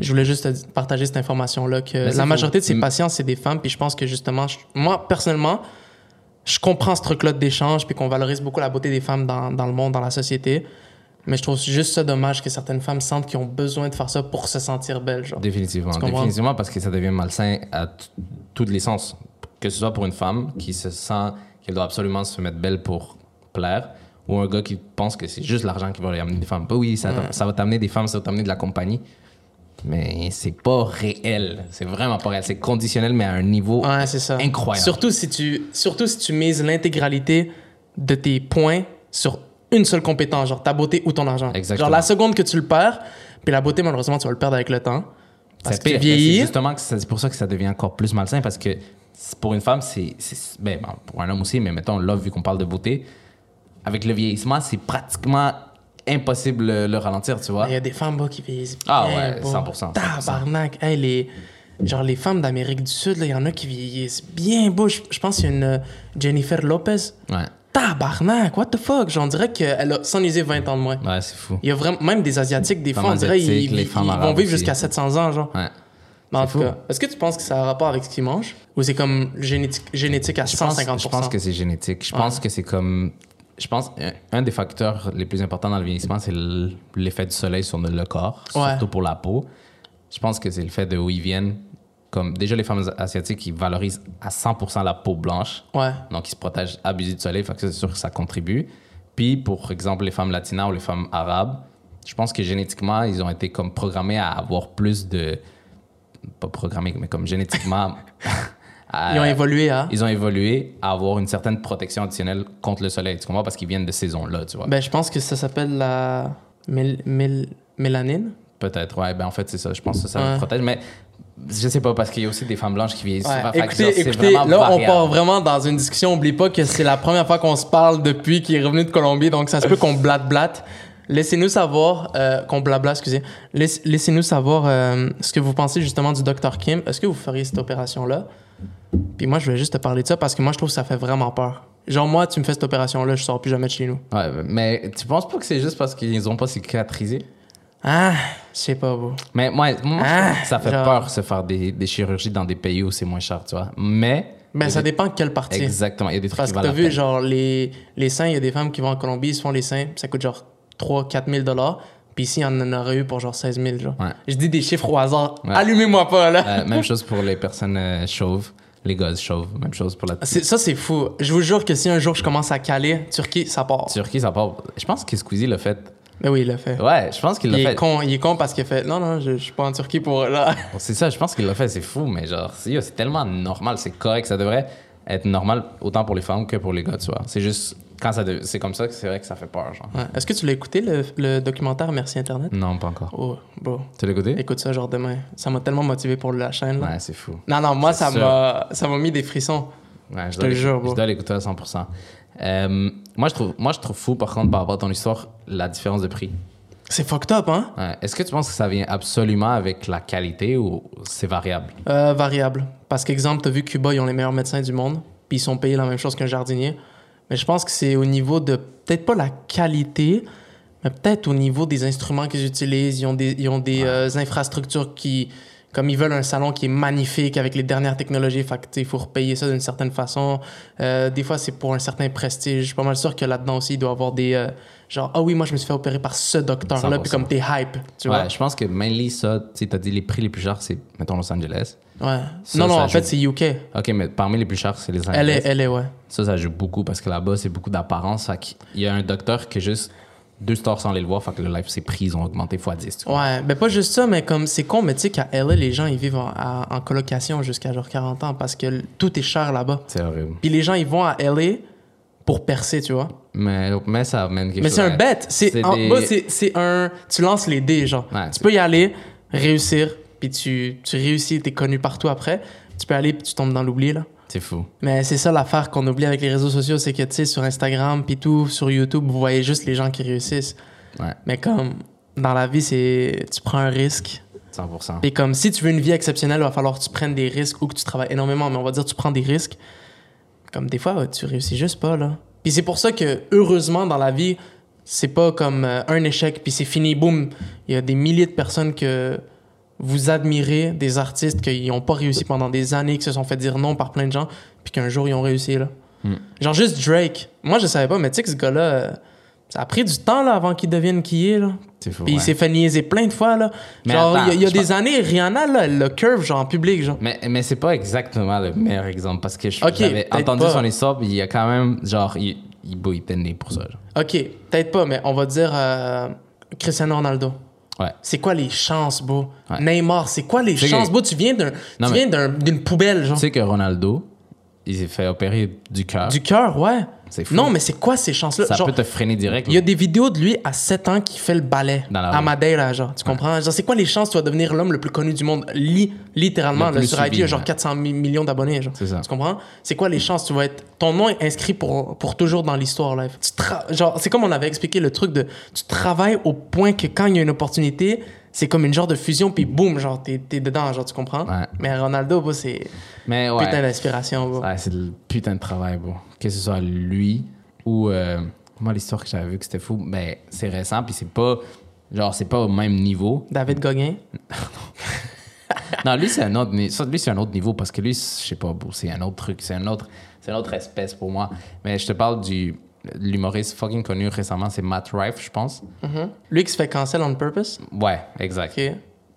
Je voulais juste te partager cette information-là que c'est la fou. majorité de ces Mm. patients, c'est des femmes. Puis je pense que justement, je- moi, personnellement, je comprends ce truc-là d'échange, puis qu'on valorise beaucoup la beauté des femmes dans, dans le monde, dans la société. Mais je trouve juste ça dommage que certaines femmes sentent qu'ils ont besoin de faire ça pour se sentir belles. Genre. Définitivement. Définitivement, parce que ça devient malsain à tous les sens. Que ce soit pour une femme qui se sent qu'elle doit absolument se mettre belle pour plaire, ou un gars qui pense que c'est juste l'argent qui va lui amener des femmes. Bah oui, ça, ça va t'amener des femmes, ça va t'amener de la compagnie. Mais c'est pas réel. C'est vraiment pas réel. C'est conditionnel, mais à un niveau Ouais, c'est ça. incroyable. Surtout si tu, surtout si tu mises l'intégralité de tes points sur une seule compétence, genre ta beauté ou ton argent. Exactement. Genre la seconde que tu le perds, puis la beauté, malheureusement, tu vas le perdre avec le temps. Parce C'est que vieillis. justement c'est pour ça que ça devient encore plus malsain parce que pour une femme, c'est. Ben, pour un homme aussi, mais mettons, là, vu qu'on parle de beauté, avec le vieillissement, c'est pratiquement impossible de le ralentir, tu vois. Il y a des femmes bas qui vieillissent Ah bien ouais, bas. 100%, 100%. Tabarnak. Hey, les, genre les femmes d'Amérique du Sud, il y en a qui vieillissent bien beau. Je, je pense qu'il y a une euh, Jennifer Lopez. Ouais, Tabarnak, what the fuck? Genre, on dirait qu'elle a sans user 20 ans de moins. ouais, c'est fou. Il y a vraiment, même des Asiatiques, des fois, on dirait ils, vont vivre jusqu'à 700 ans, genre. Ouais. Mais en tout fou. cas, est-ce que tu penses que ça a un rapport avec ce qu'ils mangent? Ou c'est comme génétique, génétique à Je pense, 150%? je pense que c'est génétique. Je Ouais. pense que c'est comme. Je pense un, des facteurs les plus importants dans le vieillissement, c'est l'effet du soleil sur le corps, Ouais. surtout pour la peau. Je pense que c'est le fait de où ils viennent. Comme déjà les femmes asiatiques, ils valorisent à 100% la peau blanche. Ouais. Donc, ils se protègent abusés du soleil. Fait que ça, c'est sûr que ça contribue. Puis, pour exemple, les femmes latinas ou les femmes arabes, je pense que génétiquement, ils ont été comme programmés à avoir plus de. Pas programmés, mais comme génétiquement. à- Ils ont évolué à. ils ont évolué à avoir une certaine protection additionnelle contre le soleil. Tu comprends? Parce qu'ils viennent de ces zones-là, tu vois. Ben, je pense que ça s'appelle la mél- mél- mélanine. Peut-être, ouais. Ben, en fait, c'est ça. Je pense que ça Ouais. me protège. Mais je sais pas, parce qu'il y a aussi des femmes blanches qui vieillissent. Ouais. Écoutez, écoutez là, on part vraiment dans une discussion. Oublie pas que c'est la première fois qu'on se parle depuis qu'il est revenu de Colombie. Donc, ça se peut qu'on blate-blate. Laissez-nous savoir, euh, qu'on blabla, excusez. Laisse- Laissez-nous savoir euh, ce que vous pensez justement du Dr. Kim. Est-ce que vous feriez cette opération-là? Puis moi, je voulais juste te parler de ça parce que moi, je trouve que ça fait vraiment peur. Genre, moi, tu me fais cette opération-là, je sors plus jamais de chez nous. Ouais, mais tu penses pas que c'est juste parce qu'ils ont pas cicatrisé? Ah, sais pas, vous. Mais moi, Ah, que ça fait genre- peur se faire des, des chirurgies dans des pays où c'est moins cher, tu vois. Mais. Ben, ça des- dépend de quelle partie. Exactement. Il y a des trucs Parce qui que t'as vu, peine. genre, les, les seins, il y a des femmes qui vont en Colombie, ils se font les seins, ça coûte genre 3-4 000 dollars. Puis ici, y en aurait eu pour genre 16 000, genre. Ouais. Je dis des chiffres au hasard. Ouais. Allumez-moi pas, là. Euh, même chose pour les personnes euh, chauves, les gars chauves. Même chose pour la C'est- Ça, c'est fou. Je vous jure que si un jour je commence à caler, Turquie, ça part. Turquie, ça part. Je pense que Squeezie l'a fait Mais oui, il l'a fait. Ouais, je pense qu'il l'a fait. est, con, il est con parce qu'il a fait non, non, je, je suis pas en Turquie pour là. C'est ça, je pense qu'il l'a fait, c'est fou, mais genre, c'est tellement normal, c'est correct, ça devrait être normal autant pour les femmes que pour les gars, tu vois. C'est juste, quand ça de- c'est comme ça que c'est vrai que ça fait peur, genre. Ouais. Est-ce que tu l'as écouté, le, le documentaire Merci Internet? Non, pas encore. Oh, bro. Tu l'as écouté? Écoute ça, genre demain. Ça m'a tellement motivé pour la chaîne. Là. Ouais, c'est fou. Non, non, moi, ça m'a, ça m'a mis des frissons. Ouais, je te dois le jure. Je dois l'écouter à 100%. Euh, moi, je trouve, moi, je trouve fou, par contre, par rapport à ton histoire, la différence de prix. C'est fucked up, hein? Ouais. Est-ce que tu penses que ça vient absolument avec la qualité ou c'est variable? Euh, variable. Parce qu'exemple, t'as vu Cuba, ils ont les meilleurs médecins du monde, puis ils sont payés la même chose qu'un jardinier. Mais je pense que c'est au niveau de, peut-être pas la qualité, mais peut-être au niveau des instruments qu'ils utilisent. Ils ont des, ils ont des euh, infrastructures qui, comme ils veulent un salon qui est magnifique avec les dernières technologies, fait il faut repayer ça d'une certaine façon. Euh, des fois, c'est pour un certain prestige. Je suis pas mal sûr que là-dedans aussi, il doit y avoir des, euh, genre, ah oui, moi, je me suis fait opérer par ce docteur-là, 100%. puis comme t'es hype, tu vois. ouais, je pense que mainly ça, tu t'as dit les prix les plus chers, c'est, mettons, Los Angeles. Ouais. Ça, non, non, ça en fait, c'est UK. OK, mais parmi les plus chers, c'est les Angeles. Elle est, elle est, ouais. Ça, ça joue beaucoup parce que là-bas, c'est beaucoup d'apparence. Fait qu'il y a un docteur qui est juste deux stores sans aller le voir, fait que le life, ses prix, ils ont augmenté x 10. Tu vois. Ouais, ben pas juste ça, mais comme c'est con, mais tu sais qu'à LA, les gens ils vivent en, à- en colocation jusqu'à genre 40 ans parce que l- tout est cher là-bas. C'est horrible. Puis les gens ils vont à LA pour percer, tu vois. Mais, mais ça amène quelque Mais chose. c'est un ouais. bet. C'est C'est en des- bas, c'est c'est un. Tu lances les dés, genre. Ouais, tu c'est- peux y aller, réussir, puis tu, tu réussis, t'es connu partout après. Tu peux aller, puis tu tombes dans l'oubli, là. C'est fou. Mais c'est ça l'affaire qu'on oublie avec les réseaux sociaux, c'est que, tu sais, sur Instagram, puis tout, sur YouTube, vous voyez juste les gens qui réussissent. Ouais, Mais comme, dans la vie, c'est. Tu prends un risque. 100%. Et comme si tu veux une vie exceptionnelle, il va falloir que tu prennes des risques ou que tu travailles énormément, mais on va dire tu prends des risques. Comme des fois, tu réussis juste pas, là. Puis c'est pour ça que, heureusement, dans la vie, c'est pas comme euh, un échec, puis c'est fini, boum. Il y a des milliers de personnes que vous admirez, des artistes qui n'ont pas réussi pendant des années, qui se sont fait dire non par plein de gens, puis qu'un jour, ils ont réussi, là. Hmm. Genre juste Drake. Moi, je savais pas, mais tu sais que ce gars-là, euh, ça a pris du temps, là, avant qu'il devienne qui il est, là. Fou. Puis il s'est fait niaiser plein de fois, là. Mais genre, il y a- il y des pense- années, Rihanna, là, elle le curve, genre, en public, genre. Mais, mais c'est pas exactement le meilleur exemple parce que j'avais peut-être entendu pas. son histoire, il y a quand même, genre, il, il, il était né pour ça. genre. OK, peut-être pas, mais on va dire euh, Cristiano Ronaldo. Ouais. C'est quoi les chances? Ouais. Neymar, c'est quoi les chances, que- bro? Tu viens mais- d'une poubelle, genre. Tu sais que Ronaldo, il s'est fait opérer du cœur. Du cœur, ouais. C'est fou. Non, mais c'est quoi ces chances-là? Ça Genre, peut te freiner direct. Il y a des vidéos de lui à 7 ans qui fait le ballet Dans la à rue. Madeira, genre. Tu comprends? Genre, c'est quoi les chances que tu vas devenir l'homme le plus connu du monde? Li- littéralement, Le là, sur IG, il y a genre ouais. 400 mi- millions d'abonnés, genre. C'est ça. Tu comprends? C'est quoi les chances? Tu vas être. Ton nom est inscrit pour, pour toujours dans l'histoire, là. Tu tra- Genre, c'est comme on avait expliqué le truc de. Tu travailles au point que quand il y a une opportunité, c'est comme une genre de fusion, puis boum, genre, t'es t'es dedans, genre, tu comprends? Ouais. Mais Ronaldo, bro, c'est Mais ouais. putain d'inspiration, bro. Ouais, c'est le putain de travail, bon. Que ce soit lui ou. euh, moi, l'histoire que j'avais vue que c'était fou, ben, c'est récent, puis c'est pas. Genre, c'est pas au même niveau. David Gauguin? Non, lui, c'est un autre, ni- ça, lui, c'est un autre niveau parce que lui, c'est- je sais pas, bro, c'est un autre truc, c'est un autre, c'est une autre espèce pour moi. Mais je te parle du l'humoriste fucking connu récemment, c'est Matt Rife, je pense. Mhm. Lui qui se fait cancel on purpose? Ouais, exact.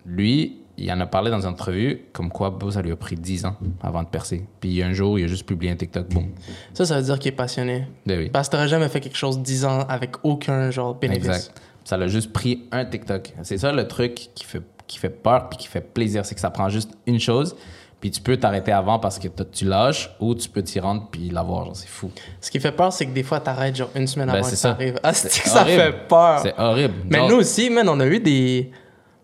Lui, il en a parlé dans une entrevue comme quoi, ça lui a pris 10 ans avant de percer. Puis un jour, il a juste publié un TikTok, boum. Ça, ça veut dire qu'il est passionné. Ben oui. Parce que t'aurais jamais fait quelque chose 10 ans avec aucun genre bénéfice. Exact. Ça l'a juste pris un TikTok. C'est ça le truc qui fait, qui fait peur puis qui fait plaisir. C'est que ça prend juste une chose. Puis tu peux t'arrêter avant parce que tu lâches ou tu peux t'y rendre puis l'avoir. genre, C'est fou. Ce qui fait peur, c'est que des fois, t'arrêtes genre une semaine Ben, avant que ça ça. arrive. Ah, c'est C'est que ça fait peur. C'est horrible. Mais Genre, nous aussi, man, on a eu des.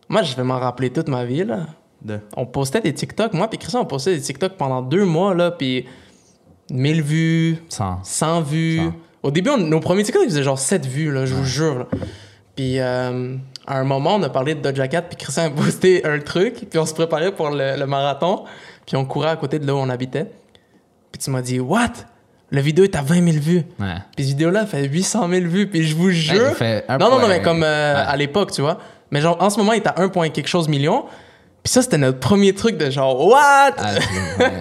Moi, je vais m'en rappeler toute ma vie, là. de- On postait des TikTok. Moi, puis Christian, on postait des TikTok pendant deux mois, là. Puis 1000 vues, Sans. 100 vues. Au début, on- nos premiers TikTok, ils faisaient genre 7 vues, là, je vous jure. là. Puis euh, à un moment, on a parlé de Doja Cat, puis Christian a posté un truc, puis on se préparait pour le, le marathon, puis on courait à côté de là où on habitait. Puis tu m'as dit, What? La vidéo est à 20 000 vues. Ouais. Puis cette vidéo-là fait 800 000 vues, puis je vous jure. non, non, non, mais comme euh, Ouais. à l'époque, tu vois. Mais genre, en ce moment, il est à 1 point quelque chose million. Puis ça, c'était notre premier truc de genre, What? Ah,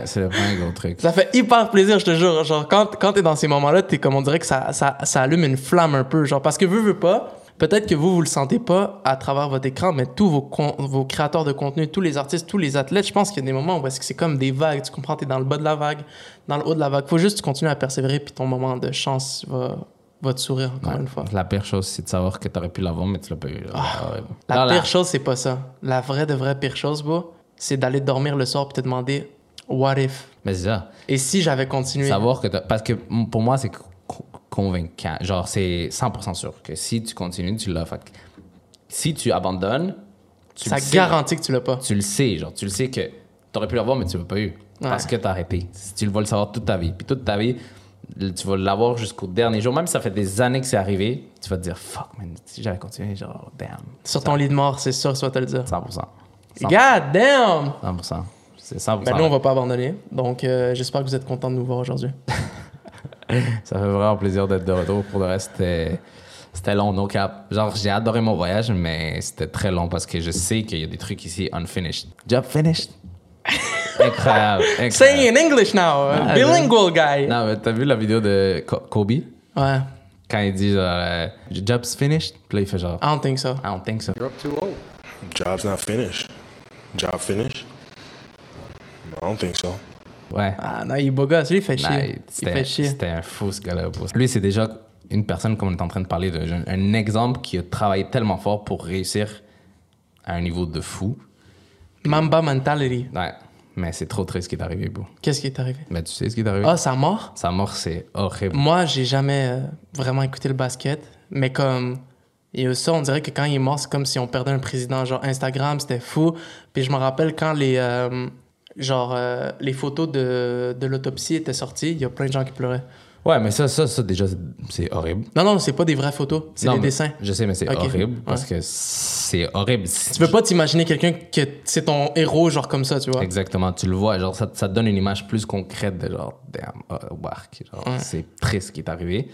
c'est le vrai gros truc. Ça fait hyper plaisir, je te jure. Genre, quand, quand t'es dans ces moments-là, t'es comme on dirait que ça, ça, ça allume une flamme un peu. Genre, parce que veux, veux pas, peut-être que vous, vous le sentez pas à travers votre écran, mais tous vos, créateurs de contenu, tous les artistes, tous les athlètes, je pense qu'il y a des moments où est-ce que c'est comme des vagues. Tu comprends, t'es dans le bas de la vague, dans le haut de la vague. Faut juste continuer à persévérer, puis ton moment de chance va, va te sourire encore Ouais. une fois. La pire chose, c'est de savoir que t'aurais pu l'avoir, mais tu l'as pas eu. Ah ouais. La Là, là, pire chose, c'est pas ça. La vraie de vraie pire chose, bro, c'est d'aller dormir le soir et te demander what if? Mais c'est ça. Et si j'avais continué? Savoir que Parce que pour moi, c'est convaincant. Genre, c'est 100% sûr que si tu continues, tu l'as. Fait si tu abandonnes, tu ça le sais. garantit que tu l'as pas. Tu le sais, genre, tu le sais que t'aurais pu l'avoir, mais tu l'as pas eu. Parce que t'as arrêté. Si tu vas le savoir toute ta vie. Puis toute ta vie, tu vas l'avoir jusqu'au dernier jour. Même si ça fait des années que c'est arrivé, tu vas te dire, fuck, man, si j'avais continué, genre, damn. Sur ton lit de mort, c'est sûr, tu vas te le dire. 100%. 100%. God damn! 100%. C'est 100%. Ben nous, on va pas abandonner. Donc, euh, j'espère que vous êtes contents de nous voir aujourd'hui. Ça fait vraiment plaisir d'être de retour. Pour le reste, c'était, c'était long, no cap. Genre, j'ai adoré mon voyage, mais c'était très long parce que je sais qu'il y a des trucs ici unfinished. Job finished? incroyable. incroyable. Say in English now! Ah, bilingual guy! Non, mais t'as vu la vidéo de Co- Kobe? Ouais, Quand il dit genre, euh, Job's finished? Puis là, il fait genre, I don't think so. I don't think so. You're up too old. Job's not finished. Job finished? No, I don't think so. Ouais. Ah non, il est beau gosse. Lui, il fait Nah, chier. Il fait chier. c'était un fou, ce gars-là. Lui, c'est déjà une personne, comme on est en train de parler, de, un, un exemple qui a travaillé tellement fort pour réussir à un niveau de fou. Mamba mentality. Ouais. Mais c'est trop triste ce qui est arrivé, bro. Qu'est-ce qui est arrivé? Mais tu sais ce qui est arrivé? Ah, sa mort? Sa mort, c'est horrible. Moi, j'ai jamais euh, vraiment écouté le basket, mais comme a ça, on dirait que quand il est mort, c'est comme si on perdait un président. Genre Instagram, c'était fou. Puis je me rappelle quand les euh, genre euh, les photos de, de l'autopsie étaient sorties, il y a plein de gens qui pleuraient. Ouais, mais ça, ça, ça déjà, c'est- horrible. Non, non, c'est pas des vraies photos, c'est des dessins. Je sais, mais c'est horrible parce Ouais. que c'est horrible. Tu peux pas t'imaginer quelqu'un que c'est ton héros, genre comme ça, tu vois. Exactement, tu le vois, genre ça, ça te donne une image plus concrète de genre, damn, oh, wark, genre, Ouais. c'est triste ce qui est arrivé.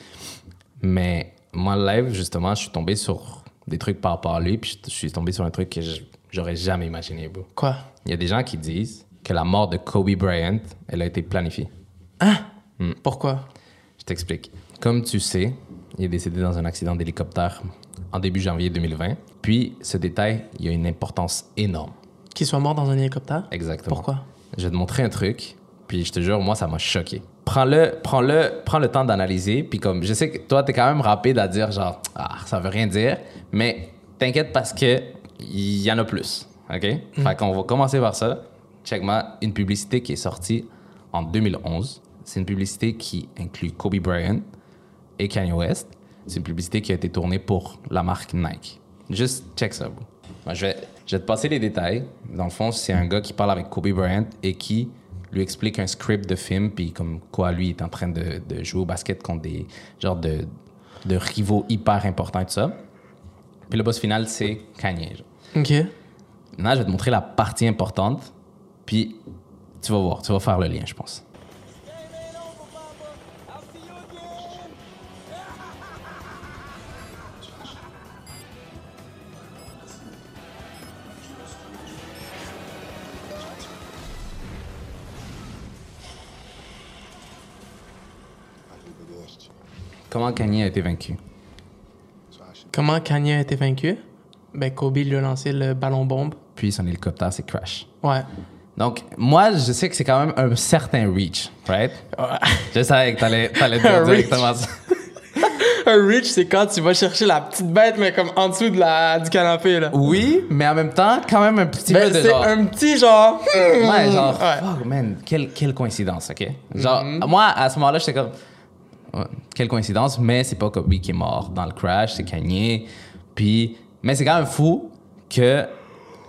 Mais moi, live, justement, je suis tombé sur des trucs par rapport à lui, puis je suis tombé sur un truc que j'aurais jamais imaginé, bro. Quoi? Il y a des gens qui disent que la mort de Kobe Bryant, elle a été planifiée. Pourquoi? Je t'explique. Comme tu sais, il est décédé dans un accident d'hélicoptère en début janvier 2020. Puis, ce détail, il a une importance énorme. Qu'il soit mort dans un hélicoptère? Exactement. Pourquoi? Je vais te montrer un truc, puis je te jure, moi, ça m'a choqué. Prends-le, prends-le, prends le temps d'analyser, puis comme, je sais que toi, t'es quand même rapide à dire genre, ah, ça veut rien dire, mais t'inquiète parce que il y en a plus, ok? Fait qu'on va commencer par ça. Check-moi une publicité qui est sortie en 2011. C'est une publicité qui inclut Kobe Bryant et Kanye West. C'est une publicité qui a été tournée pour la marque Nike. Juste check ça, bro. Moi, je, vais, je vais te passer les détails. Dans le fond, c'est un gars qui parle avec Kobe Bryant et qui lui explique un script de film, puis comme quoi lui est en train de, de jouer au basket contre des genres de, de rivaux hyper importants et tout ça. Puis le boss final, c'est Kanye. genre. Ok. Maintenant, je vais te montrer la partie importante, puis tu vas voir, tu vas faire le lien, je pense. Comment Kanye a été vaincu? Comment Kanye a été vaincu? Ben, Kobe lui a lancé le ballon bombe. Puis son hélicoptère s'est crash. Ouais. Donc, moi, je sais que c'est quand même un certain reach, right? Je savais que t'allais, t'allais dire directement ça. Un reach, c'est quand tu vas chercher la petite bête, mais comme en dessous de la, du canapé, là. Oui, mais en même temps, quand même un petit Ben, peu de c'est genre... un petit genre. hmm, Ouais, genre, Ouais. fuck, man, quelle, quelle coïncidence, OK? Genre, Mm-hmm. moi, à ce moment-là, j'étais comme... ouais, quelle coïncidence, mais c'est pas Kobe qui est mort dans le crash, c'est Kanye. Puis... Mais c'est quand même fou que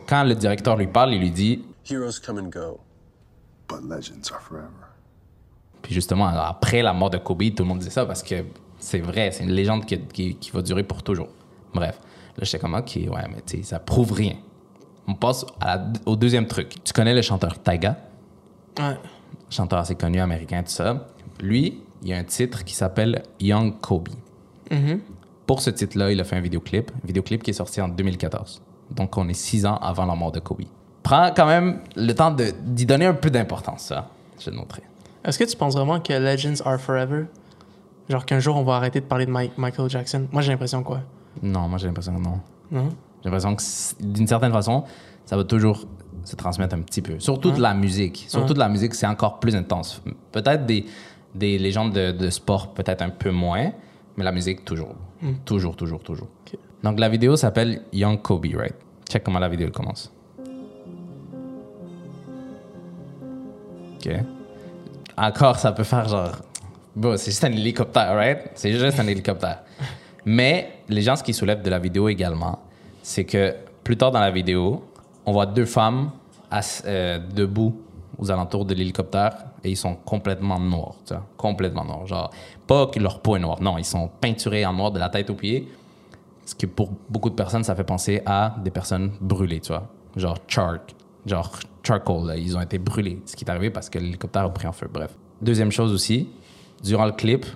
quand le directeur lui parle, il lui dit... Heroes come and go. but legends are forever. Puis justement, après la mort de Kobe, tout le monde disait ça parce que c'est vrai, c'est une légende qui, qui- qui va durer pour toujours. Bref, là, j'étais comme, OK, ouais, mais tu sais, ça prouve rien. On passe à la- au deuxième truc. Tu connais le chanteur Taiga, Ouais. chanteur assez connu américain, tout ça. Lui, il y a un titre qui s'appelle Young Kobe. Pour ce titre-là, il a fait un vidéoclip, un vidéoclip qui est sorti en 2014. Donc, on est six ans avant la mort de Kobe. Prends quand même le temps d'y donner un peu d'importance, ça. Je vais te montrer. Est-ce que tu penses vraiment que Legends are forever? Genre qu'un jour on va arrêter de parler de Mike- Michael Jackson? Moi j'ai l'impression quoi? Non, moi j'ai l'impression que non. Non? J'ai l'impression que d'une certaine façon, ça va toujours se transmettre un petit peu. Surtout de la musique. Surtout de la musique, c'est encore plus intense. Peut-être des, des légendes de, de sport, peut-être un peu moins, Mais la musique, toujours. Hmm. Toujours, toujours, toujours. Donc la vidéo s'appelle Young Kobe, right? Check comment la vidéo commence. Encore, ça peut faire genre. Bon, c'est juste un hélicoptère, right? C'est juste un hélicoptère. Mais les gens, ce qu'ils soulèvent de la vidéo également, c'est que plus tard dans la vidéo, on voit deux femmes euh, debout aux alentours de l'hélicoptère et ils sont complètement noirs, tu vois, complètement noirs. Genre, pas que leur peau est noire, non, ils sont peinturés en noir de la tête aux pieds. Ce qui, pour beaucoup de personnes, ça fait penser à des personnes brûlées, tu vois. Genre charred, genre charcoal, là. ils ont été brûlés. Ce qui est arrivé parce que l'hélicoptère a pris en feu, bref. Deuxième chose aussi, durant le clip,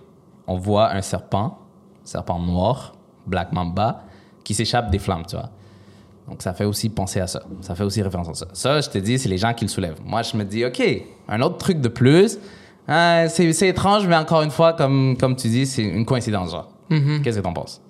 on voit un serpent, serpent noir, Black Mamba, qui s'échappe des flammes, tu vois. Donc ça fait aussi penser à ça. Ça fait aussi référence à ça. Ça, je te dis, c'est les gens qui le soulèvent. Moi, je me dis, OK, un autre truc de plus. Euh, c'est c'est étrange, mais encore une fois, comme, comme tu dis, c'est une coïncidence, genre. Qu'est-ce que t'en penses?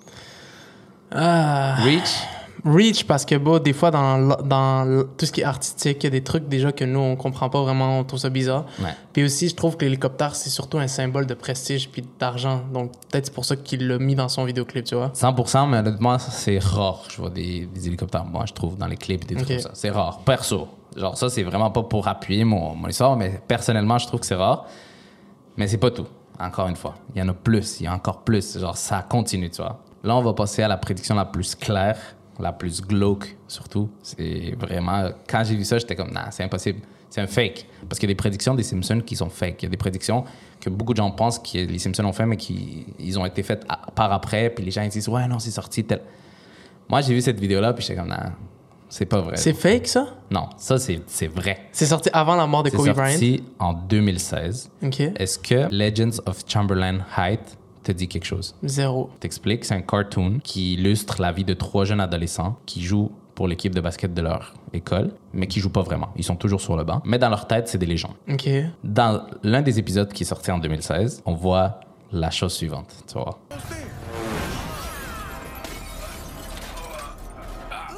Ah. Reach? Reach, parce que, bon, des fois, dans, dans tout ce qui est artistique, il y a des trucs déjà que nous, on comprend pas vraiment, on trouve ça bizarre. Ouais. Puis aussi, je trouve que l'hélicoptère, c'est surtout un symbole de prestige puis d'argent. Donc, peut-être c'est pour ça qu'il l'a mis dans son vidéoclip, tu vois. 100%, mais honnêtement, c'est rare. Je vois des, des hélicoptères, moi, je trouve, dans les clips, des trucs comme ça. C'est rare. Perso. Genre, ça, c'est vraiment pas pour appuyer mon, mon histoire, mais personnellement, je trouve que c'est rare. Mais c'est pas tout. Encore une fois. Il y en a plus. Il y a encore plus. Genre, ça continue, tu vois. Là, on va passer à la prédiction la plus claire, la plus glauque, surtout. C'est vraiment. Quand j'ai vu ça, j'étais comme, nah, c'est impossible. C'est un fake. Parce qu'il y a des prédictions des Simpsons qui sont fake. Il y a des prédictions que beaucoup de gens pensent que les Simpsons ont fait, mais qui ils ont été faites à- par après. Puis les gens ils disent, ouais, non, c'est sorti tel. Moi, j'ai vu cette vidéo-là, puis j'étais comme, nah, c'est pas vrai. C'est fake, ça? Non, ça, c'est c'est vrai. C'est sorti avant la mort de C'est Kobe Bryant? sorti en 2016. OK. Est-ce que Legends of Chamberlain Height te dit quelque chose? Zéro. T'explique, c'est un cartoon qui illustre la vie de trois jeunes adolescents qui jouent pour l'équipe de basket de leur école, mais qui jouent pas vraiment. Ils sont toujours sur le banc. Mais dans leur tête, c'est des légendes. OK. Dans l'un des épisodes qui est sorti en 2016, on voit la chose suivante. Tu vois. Oh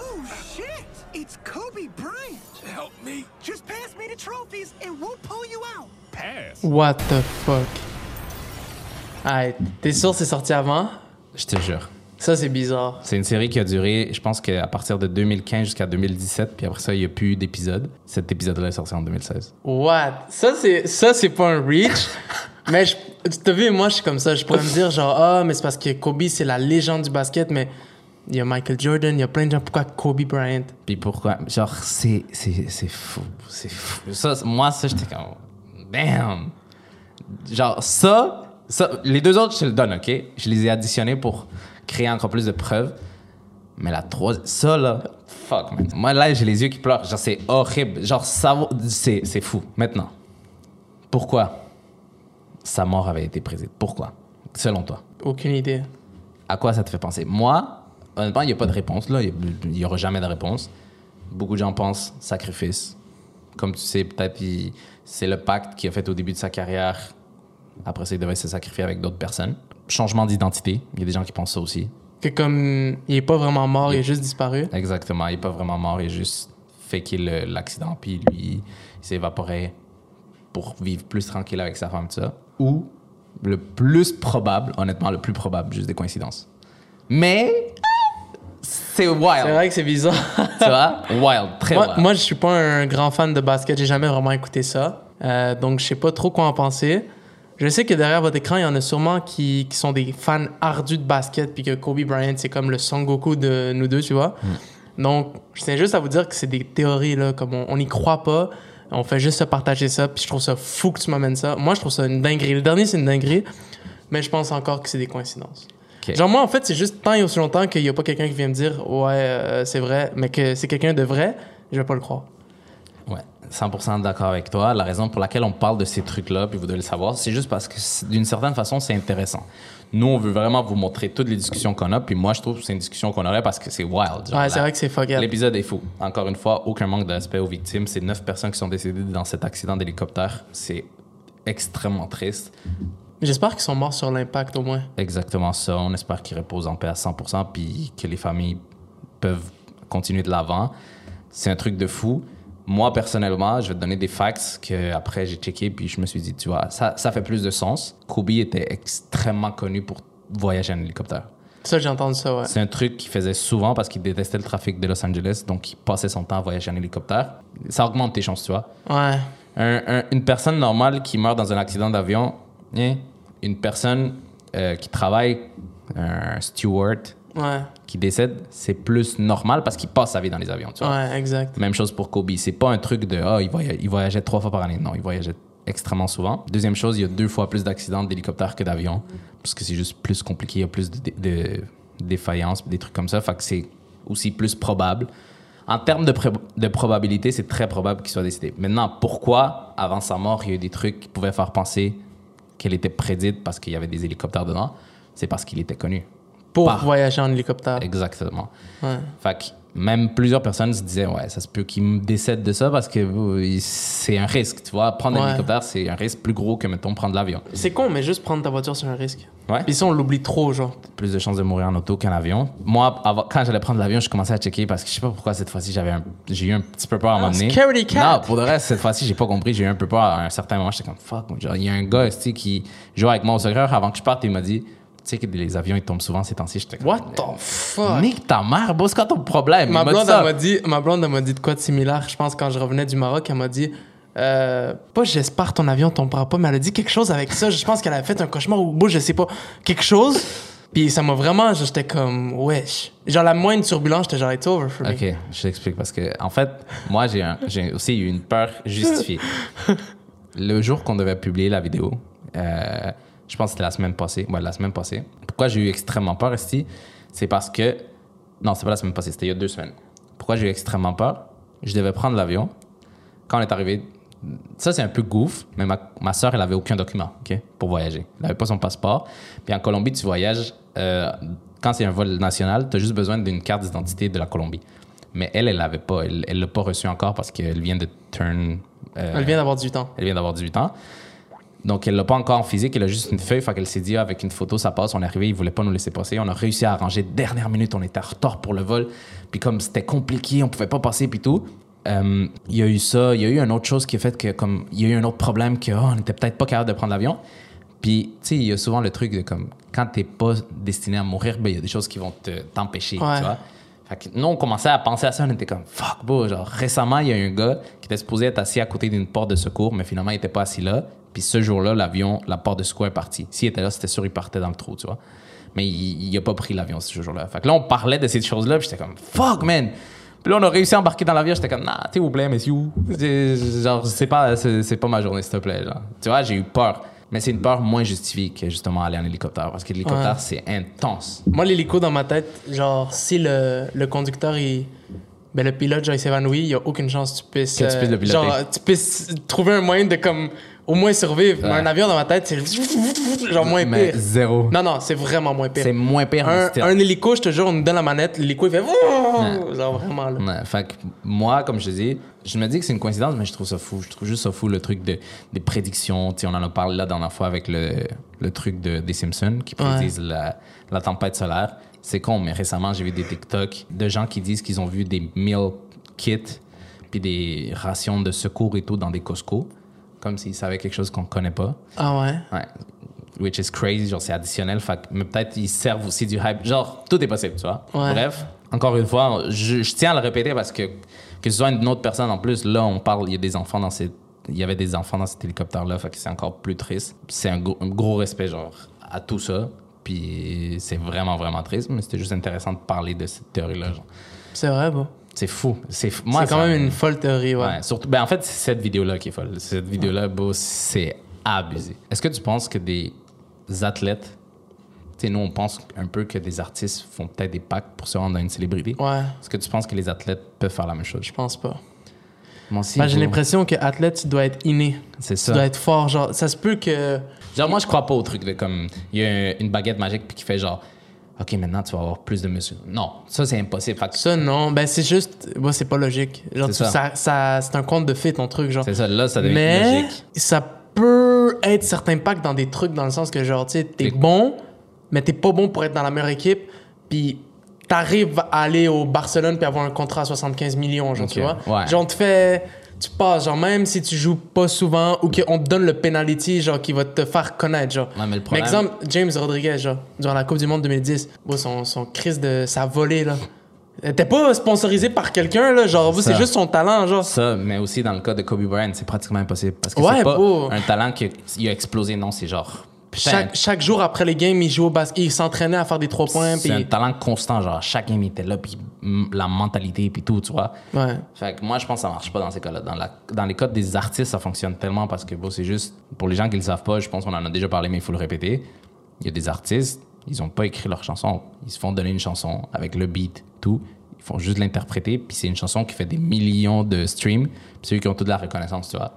shit! It's Kobe Bryant. Help me. Just pass me the trophies and we'll pull you out. Pass. What the fuck? Hey, t'es sûr c'est sorti avant? Je te jure. Ça, c'est bizarre. C'est une série qui a duré, je pense qu'à partir de 2015 jusqu'à 2017, puis après ça, il n'y a plus d'épisode. Cet épisode-là est sorti en 2016. What? Ça, c'est, ça, c'est pas un reach. mais je, tu t'as vu, moi, je suis comme ça. Je pourrais me dire, genre, ah, mais c'est parce que Kobe, c'est la légende du basket, mais il y a Michael Jordan, il y a plein de gens. Pourquoi Kobe Bryant? Puis pourquoi? Genre, c'est, c'est, c'est fou. C'est fou. Ça, moi, ça, j'étais comme. Damn! Genre, ça, ça, les deux autres, je te le donne, OK? Je les ai additionnés pour créer encore plus de preuves. Mais la troisième, ça, là, fuck, man. Moi, là, j'ai les yeux qui pleurent. Genre, c'est horrible. Genre, ça, c'est, c'est fou. Maintenant, pourquoi sa mort avait été prédite? Pourquoi? Selon toi. Aucune idée. À quoi ça te fait penser? Moi, honnêtement, il n'y a pas de réponse. Là, il n'y aura jamais de réponse. Beaucoup de gens pensent sacrifice. Comme tu sais, peut-être c'est le pacte qu'il a fait au début de sa carrière. Après ça, il devait se sacrifier avec d'autres personnes. Changement d'identité. Il y a des gens qui pensent ça aussi. Que comme il est pas vraiment mort, il a juste disparu. Exactement. Il n'est pas vraiment mort. Il a juste faké le- l'accident. Puis lui, il s'est évaporé pour vivre plus tranquille avec sa femme, tout ça. Ou le plus probable, honnêtement, le plus probable, juste des coïncidences. Mais c'est wild. C'est vrai que c'est bizarre. tu vois? Wild, très moi, wild. moi, je suis pas un grand fan de basket. J'ai jamais vraiment écouté ça. Euh, donc, je sais pas trop quoi en penser. Je sais que derrière votre écran, il y en a sûrement qui, qui sont des fans ardus de basket, puis que Kobe Bryant, c'est comme le Son Goku de nous deux, tu vois. Donc, je tiens juste à vous dire que c'est des théories, là, comme on n'y croit pas. On fait juste se partager ça, puis je trouve ça fou que tu m'amènes ça. Moi, je trouve ça une dinguerie. Le dernier, c'est une dinguerie, mais je pense encore que c'est des coïncidences. Genre, moi, en fait, c'est juste tant et aussi longtemps qu'il n'y a pas quelqu'un qui vient me dire, ouais, euh, c'est vrai, mais que c'est quelqu'un de vrai, je vais pas le croire. Ouais, 100% d'accord avec toi. La raison pour laquelle on parle de ces trucs-là, puis vous devez le savoir, c'est juste parce que d'une certaine façon, c'est intéressant. Nous, on veut vraiment vous montrer toutes les discussions qu'on a, puis moi, je trouve que c'est une discussion qu'on aurait parce que c'est wild. Genre, Ouais, c'est vrai que c'est fucked. L'épisode est fou. Encore une fois, aucun manque de respect aux victimes. C'est neuf personnes qui sont décédées dans cet accident d'hélicoptère. C'est extrêmement triste. J'espère qu'ils sont morts sur l'impact au moins. Exactement ça. On espère qu'ils reposent en paix à 100%, puis que les familles peuvent continuer de l'avant. C'est un truc de fou. Moi, personnellement, je vais te donner des facts que après j'ai checké, puis je me suis dit, tu vois, ça, ça fait plus de sens. Kobe était extrêmement connu pour voyager en hélicoptère. Ça, j'ai entendu ça, ouais. C'est un truc qu'il faisait souvent parce qu'il détestait le trafic de Los Angeles, donc il passait son temps à voyager en hélicoptère. Ça augmente tes chances, tu vois. Ouais. Un- un- une personne normale qui meurt dans un accident d'avion, hein, une personne euh, qui travaille, un steward Ouais. qui décède, c'est plus normal parce qu'il passe sa vie dans les avions, tu vois. Ouais, exact. Même chose pour Kobe. C'est pas un truc de ah, il, voya- il voyageait trois fois par année. Non, il voyageait extrêmement souvent. Deuxième chose, il y a deux fois plus d'accidents d'hélicoptère que d'avion parce que c'est juste plus compliqué. Il y a plus de, de- défaillances, des trucs comme ça. Fait que c'est aussi plus probable. En termes de, de probabilité, c'est très probable qu'il soit décédé. Maintenant, pourquoi, avant sa mort, il y a eu des trucs qui pouvaient faire penser qu'elle était prédite parce qu'il y avait des hélicoptères dedans? C'est parce qu'il était connu. Pour Par- voyager en hélicoptère. Exactement. Ouais. Fait que même plusieurs personnes se disaient, ouais, ça se peut qu'il me décède de ça parce que c'est un risque, tu vois. Prendre un hélicoptère, c'est un risque plus gros que, mettons, prendre l'avion. C'est con, mais juste prendre ta voiture, c'est un risque. Ouais. Puis ça, on l'oublie trop, genre. Plus de chances de mourir en auto qu'en avion. Moi, avant- quand j'allais prendre l'avion, je commençais à checker parce que je sais pas pourquoi cette fois-ci, j'avais j'ai eu un petit peu peur à un moment donné. Ah, Scaredy cat. Non, pour de reste, cette fois-ci, j'ai pas compris. J'ai eu un peu peur à un certain moment. J'étais comme, fuck. Genre, il y a un gars, tu sais, qui jouait avec moi au soccer avant que je parte. Il m'a dit, tu sais que les avions, ils tombent souvent ces temps-ci. J'étais comme, What the fuck? Nique ta mère, boss, quand ton problème? Ma blonde, elle m'a dit, ma blonde, elle m'a dit de quoi de similaire. Je pense quand je revenais du Maroc, elle m'a dit, euh, pas j'espère ton avion tombera pas, mais elle a dit quelque chose avec ça. Je pense qu'elle avait fait un cauchemar ou bon, je sais pas, quelque chose. Puis ça m'a vraiment, j'étais comme, wesh. Genre la moindre turbulence, j'étais genre, it's over for me. Ok, je t'explique parce que en fait, moi j'ai aussi eu une peur justifiée. Le jour qu'on devait publier la vidéo, euh, je pense que c'était la semaine passée. Ouais, la semaine passée. Pourquoi j'ai eu extrêmement peur, Esti? C'est parce que non, c'est pas la semaine passée, c'était il y a deux semaines. Pourquoi j'ai eu extrêmement peur? Je devais prendre l'avion. Quand on est arrivé, ça c'est un peu goof, mais ma, ma soeur elle avait aucun document, ok, pour voyager. Elle avait pas son passeport. Puis en Colombie, tu voyages euh, quand c'est un vol national, tu as juste besoin d'une carte d'identité de la Colombie. Mais elle, elle l'avait pas. Elle, elle l'a pas reçu encore parce qu'elle vient de turn. euh, Elle vient d'avoir 18 ans. elle vient d'avoir 18 ans. Donc, elle l'a pas encore en physique, elle a juste une feuille. Fait qu'elle s'est dit, ah, avec une photo, ça passe. On est arrivé, ils voulaient pas nous laisser passer. On a réussi à arranger dernière minute, on était en retard pour le vol. Puis comme c'était compliqué, on pouvait pas passer, puis tout. euh, Il y a eu ça, il y a eu une autre chose qui a fait que, comme, il y a eu un autre problème que, oh, on était peut-être pas capable de prendre l'avion. Puis, tu sais, il y a souvent le truc de comme, quand t'es pas destiné à mourir, ben, il y a des choses qui vont te- t'empêcher, Ouais. tu vois. Fait nous, on commençait à penser à ça, on était comme fuck, bro. Genre, récemment, il y a un gars qui était supposé être assis à côté d'une porte de secours, mais finalement, il était pas assis là. Puis ce jour-là, l'avion, la porte de secours est partie. S'il était là, c'était sûr, il partait dans le trou, tu vois. Mais il, il a pas pris l'avion ce jour-là. Fait que là, on parlait de ces choses-là, puis j'étais comme fuck, man. Puis là, on a réussi à embarquer dans l'avion, j'étais comme nah, vous plaît, messieurs. C'est- Genre, c'est pas, c'est pas ma journée, s'il te plaît. Genre. Tu vois, j'ai eu peur. Mais c'est une peur moins justifiée que justement aller en hélicoptère, parce que l'hélicoptère, Ouais. c'est intense. Moi, l'hélico dans ma tête, genre, si le, le conducteur, il. Ben, le pilote, genre, il s'évanouit, il n'y a aucune chance que tu puisses. Que tu puisses le piloter. Genre, tu puisses trouver un moyen de, comme, au moins survivre. Mais Ouais. un avion dans ma tête, c'est. Genre, moins Mais pire. zéro. Non, non, c'est vraiment moins pire. C'est moins pire, Un, un hélico, je te jure, on nous donne la manette, l'hélico, il fait. Genre, vraiment, là. Ouais, fait que moi, comme je te dis, je me dis que c'est une coïncidence, mais je trouve ça fou. Je trouve juste ça fou, le truc de, des prédictions. Tu on en a parlé la dernière fois avec le, le truc de, des Simpsons qui prédisent la, la tempête solaire. C'est con, mais récemment, j'ai vu des TikTok de gens qui disent qu'ils ont vu des meal kits puis des rations de secours et tout dans des Costco, comme s'ils savaient quelque chose qu'on connaît pas. Ah ouais? Ouais. Which is crazy, genre c'est additionnel. Fait mais peut-être ils servent aussi du hype. Genre, tout est possible, tu vois. Ouais. Bref, encore une fois, je, je tiens à le répéter parce que que ce soit une autre personne en plus, là, on parle, il y a des enfants dans ces. Il y avait des enfants dans cet hélicoptère-là, fait que c'est encore plus triste. C'est un, gros- un gros respect, genre, à tout ça. Puis c'est vraiment, vraiment triste, mais c'était juste intéressant de parler de cette théorie-là. C'est vrai, bon. C'est fou. C'est fou. Moi, C'est quand ça- même une folle théorie, ouais. Ouais, surtout, ben en fait, c'est cette vidéo-là qui est folle. Cette vidéo-là, bro, c'est abusé. Est-ce que tu penses que des athlètes, tu sais, nous, on pense un peu que des artistes font peut-être des packs pour se rendre à une célébrité. Ouais, Est-ce que tu penses que les athlètes peuvent faire la même chose? je pense pas. Moi aussi. Ben, j'ai l'impression que athlète, tu dois être inné. C'est Tu ça. dois être fort. Genre, ça se peut que. Genre, moi, je crois pas au truc de comme, il y a une baguette magique puis qui fait genre, OK, maintenant, tu vas avoir plus de muscles. Non, ça, c'est impossible. Fait que Ça, non. Ben, c'est juste. Moi, c'est pas logique. Genre, C'est tu- ça. ça, ça- c'est un conte de fées, ton truc. Genre. c'est ça, là, ça devient Mais logique. ça peut être certains packs dans des trucs dans le sens que, genre, tu sais, t'es Les- bon, mais t'es pas bon pour être dans la meilleure équipe. Puis t'arrives à aller au Barcelone puis avoir un contrat à 75 millions, genre, Ok, tu vois. ouais. Genre, on te fait. Tu passes, genre, même si tu joues pas souvent ou qu'on te donne le penalty, genre, qui va te faire connaître, genre. Ouais, mais le Mais problème- exemple, James Rodriguez, genre, durant la Coupe du Monde 2010, bon, son, son crise de sa volée, là. Était pas sponsorisé par quelqu'un, là. Genre, vous, c'est juste son talent, genre. Ça, mais aussi dans le cas de Kobe Bryant, c'est pratiquement impossible. Parce que Ouais, c'est pas beau. un talent qui a, il a explosé, non, c'est genre. Chaque, chaque jour après les games, il jouait au basket, il s'entraînait à faire des trois points, c'est un talent constant, genre chaque game il était là, puis la mentalité, puis tout, tu vois. Ouais. Fait que moi, je pense que ça marche pas dans ces cas-là. Dans, la- dans les cas des artistes, ça fonctionne tellement parce que bon, c'est juste, pour les gens qui le savent pas, je pense qu'on en a déjà parlé, mais il faut le répéter. Il y a des artistes, ils ont pas écrit leur chanson. Ils se font donner une chanson avec le beat, tout. Ils font juste l'interpréter, puis c'est une chanson qui fait des millions de streams, puis c'est eux qui ont toute la reconnaissance, tu vois.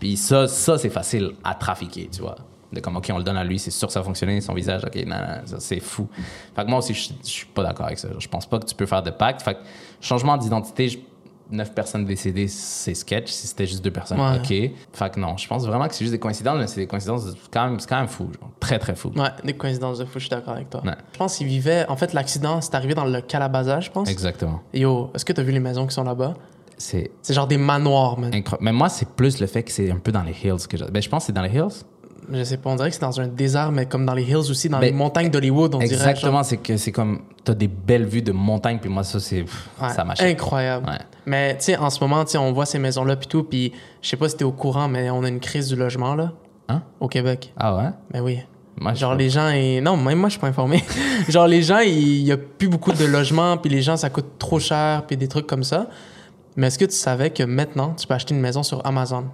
Puis ça, ça c'est facile à trafiquer, tu vois. De comme, OK, on le donne à lui, c'est sûr que ça va fonctionner, son visage, OK, non, non, c'est fou. Fait que moi aussi, je, je suis pas d'accord avec ça. Je pense pas que tu peux faire de pacte. Fait que changement d'identité, neuf personnes décédées, c'est sketch. Si c'était juste deux personnes, Ouais. OK. Fait que non, je pense vraiment que c'est juste des coïncidences, mais c'est des coïncidences quand même, c'est quand même fou, genre. très, très fou. Ouais, des coïncidences de fou, je suis d'accord avec toi. Ouais. Je pense qu'il vivait. En fait, l'accident, c'est arrivé dans le Calabaza, je pense. Exactement. Yo, est-ce que t'as vu les maisons qui sont là-bas? C'est C'est genre des manoirs, man. incroyable. Mais moi, c'est plus le fait que c'est un peu dans les hills que je... Ben, je pense que c'est dans les hills. Je sais pas, on dirait que c'est dans un désert, mais comme dans les hills aussi, dans Ben, les montagnes d'Hollywood, on dirait. Exactement, c'est que c'est comme, t'as des belles vues de montagne, puis moi, ça, c'est, ouais, ça m'achète. Incroyable. Ouais. Mais tu sais, en ce moment, tu on voit ces maisons-là, puis tout, puis je sais pas si t'es au courant, mais on a une crise du logement, là, Hein? au Québec. Ah ouais? Mais oui. Moi, Genre les gens et non même moi je suis pas informé genre les gens il y a plus beaucoup de logements puis les gens ça coûte trop cher puis des trucs comme ça mais est-ce que tu savais que maintenant tu peux acheter une maison sur Amazon?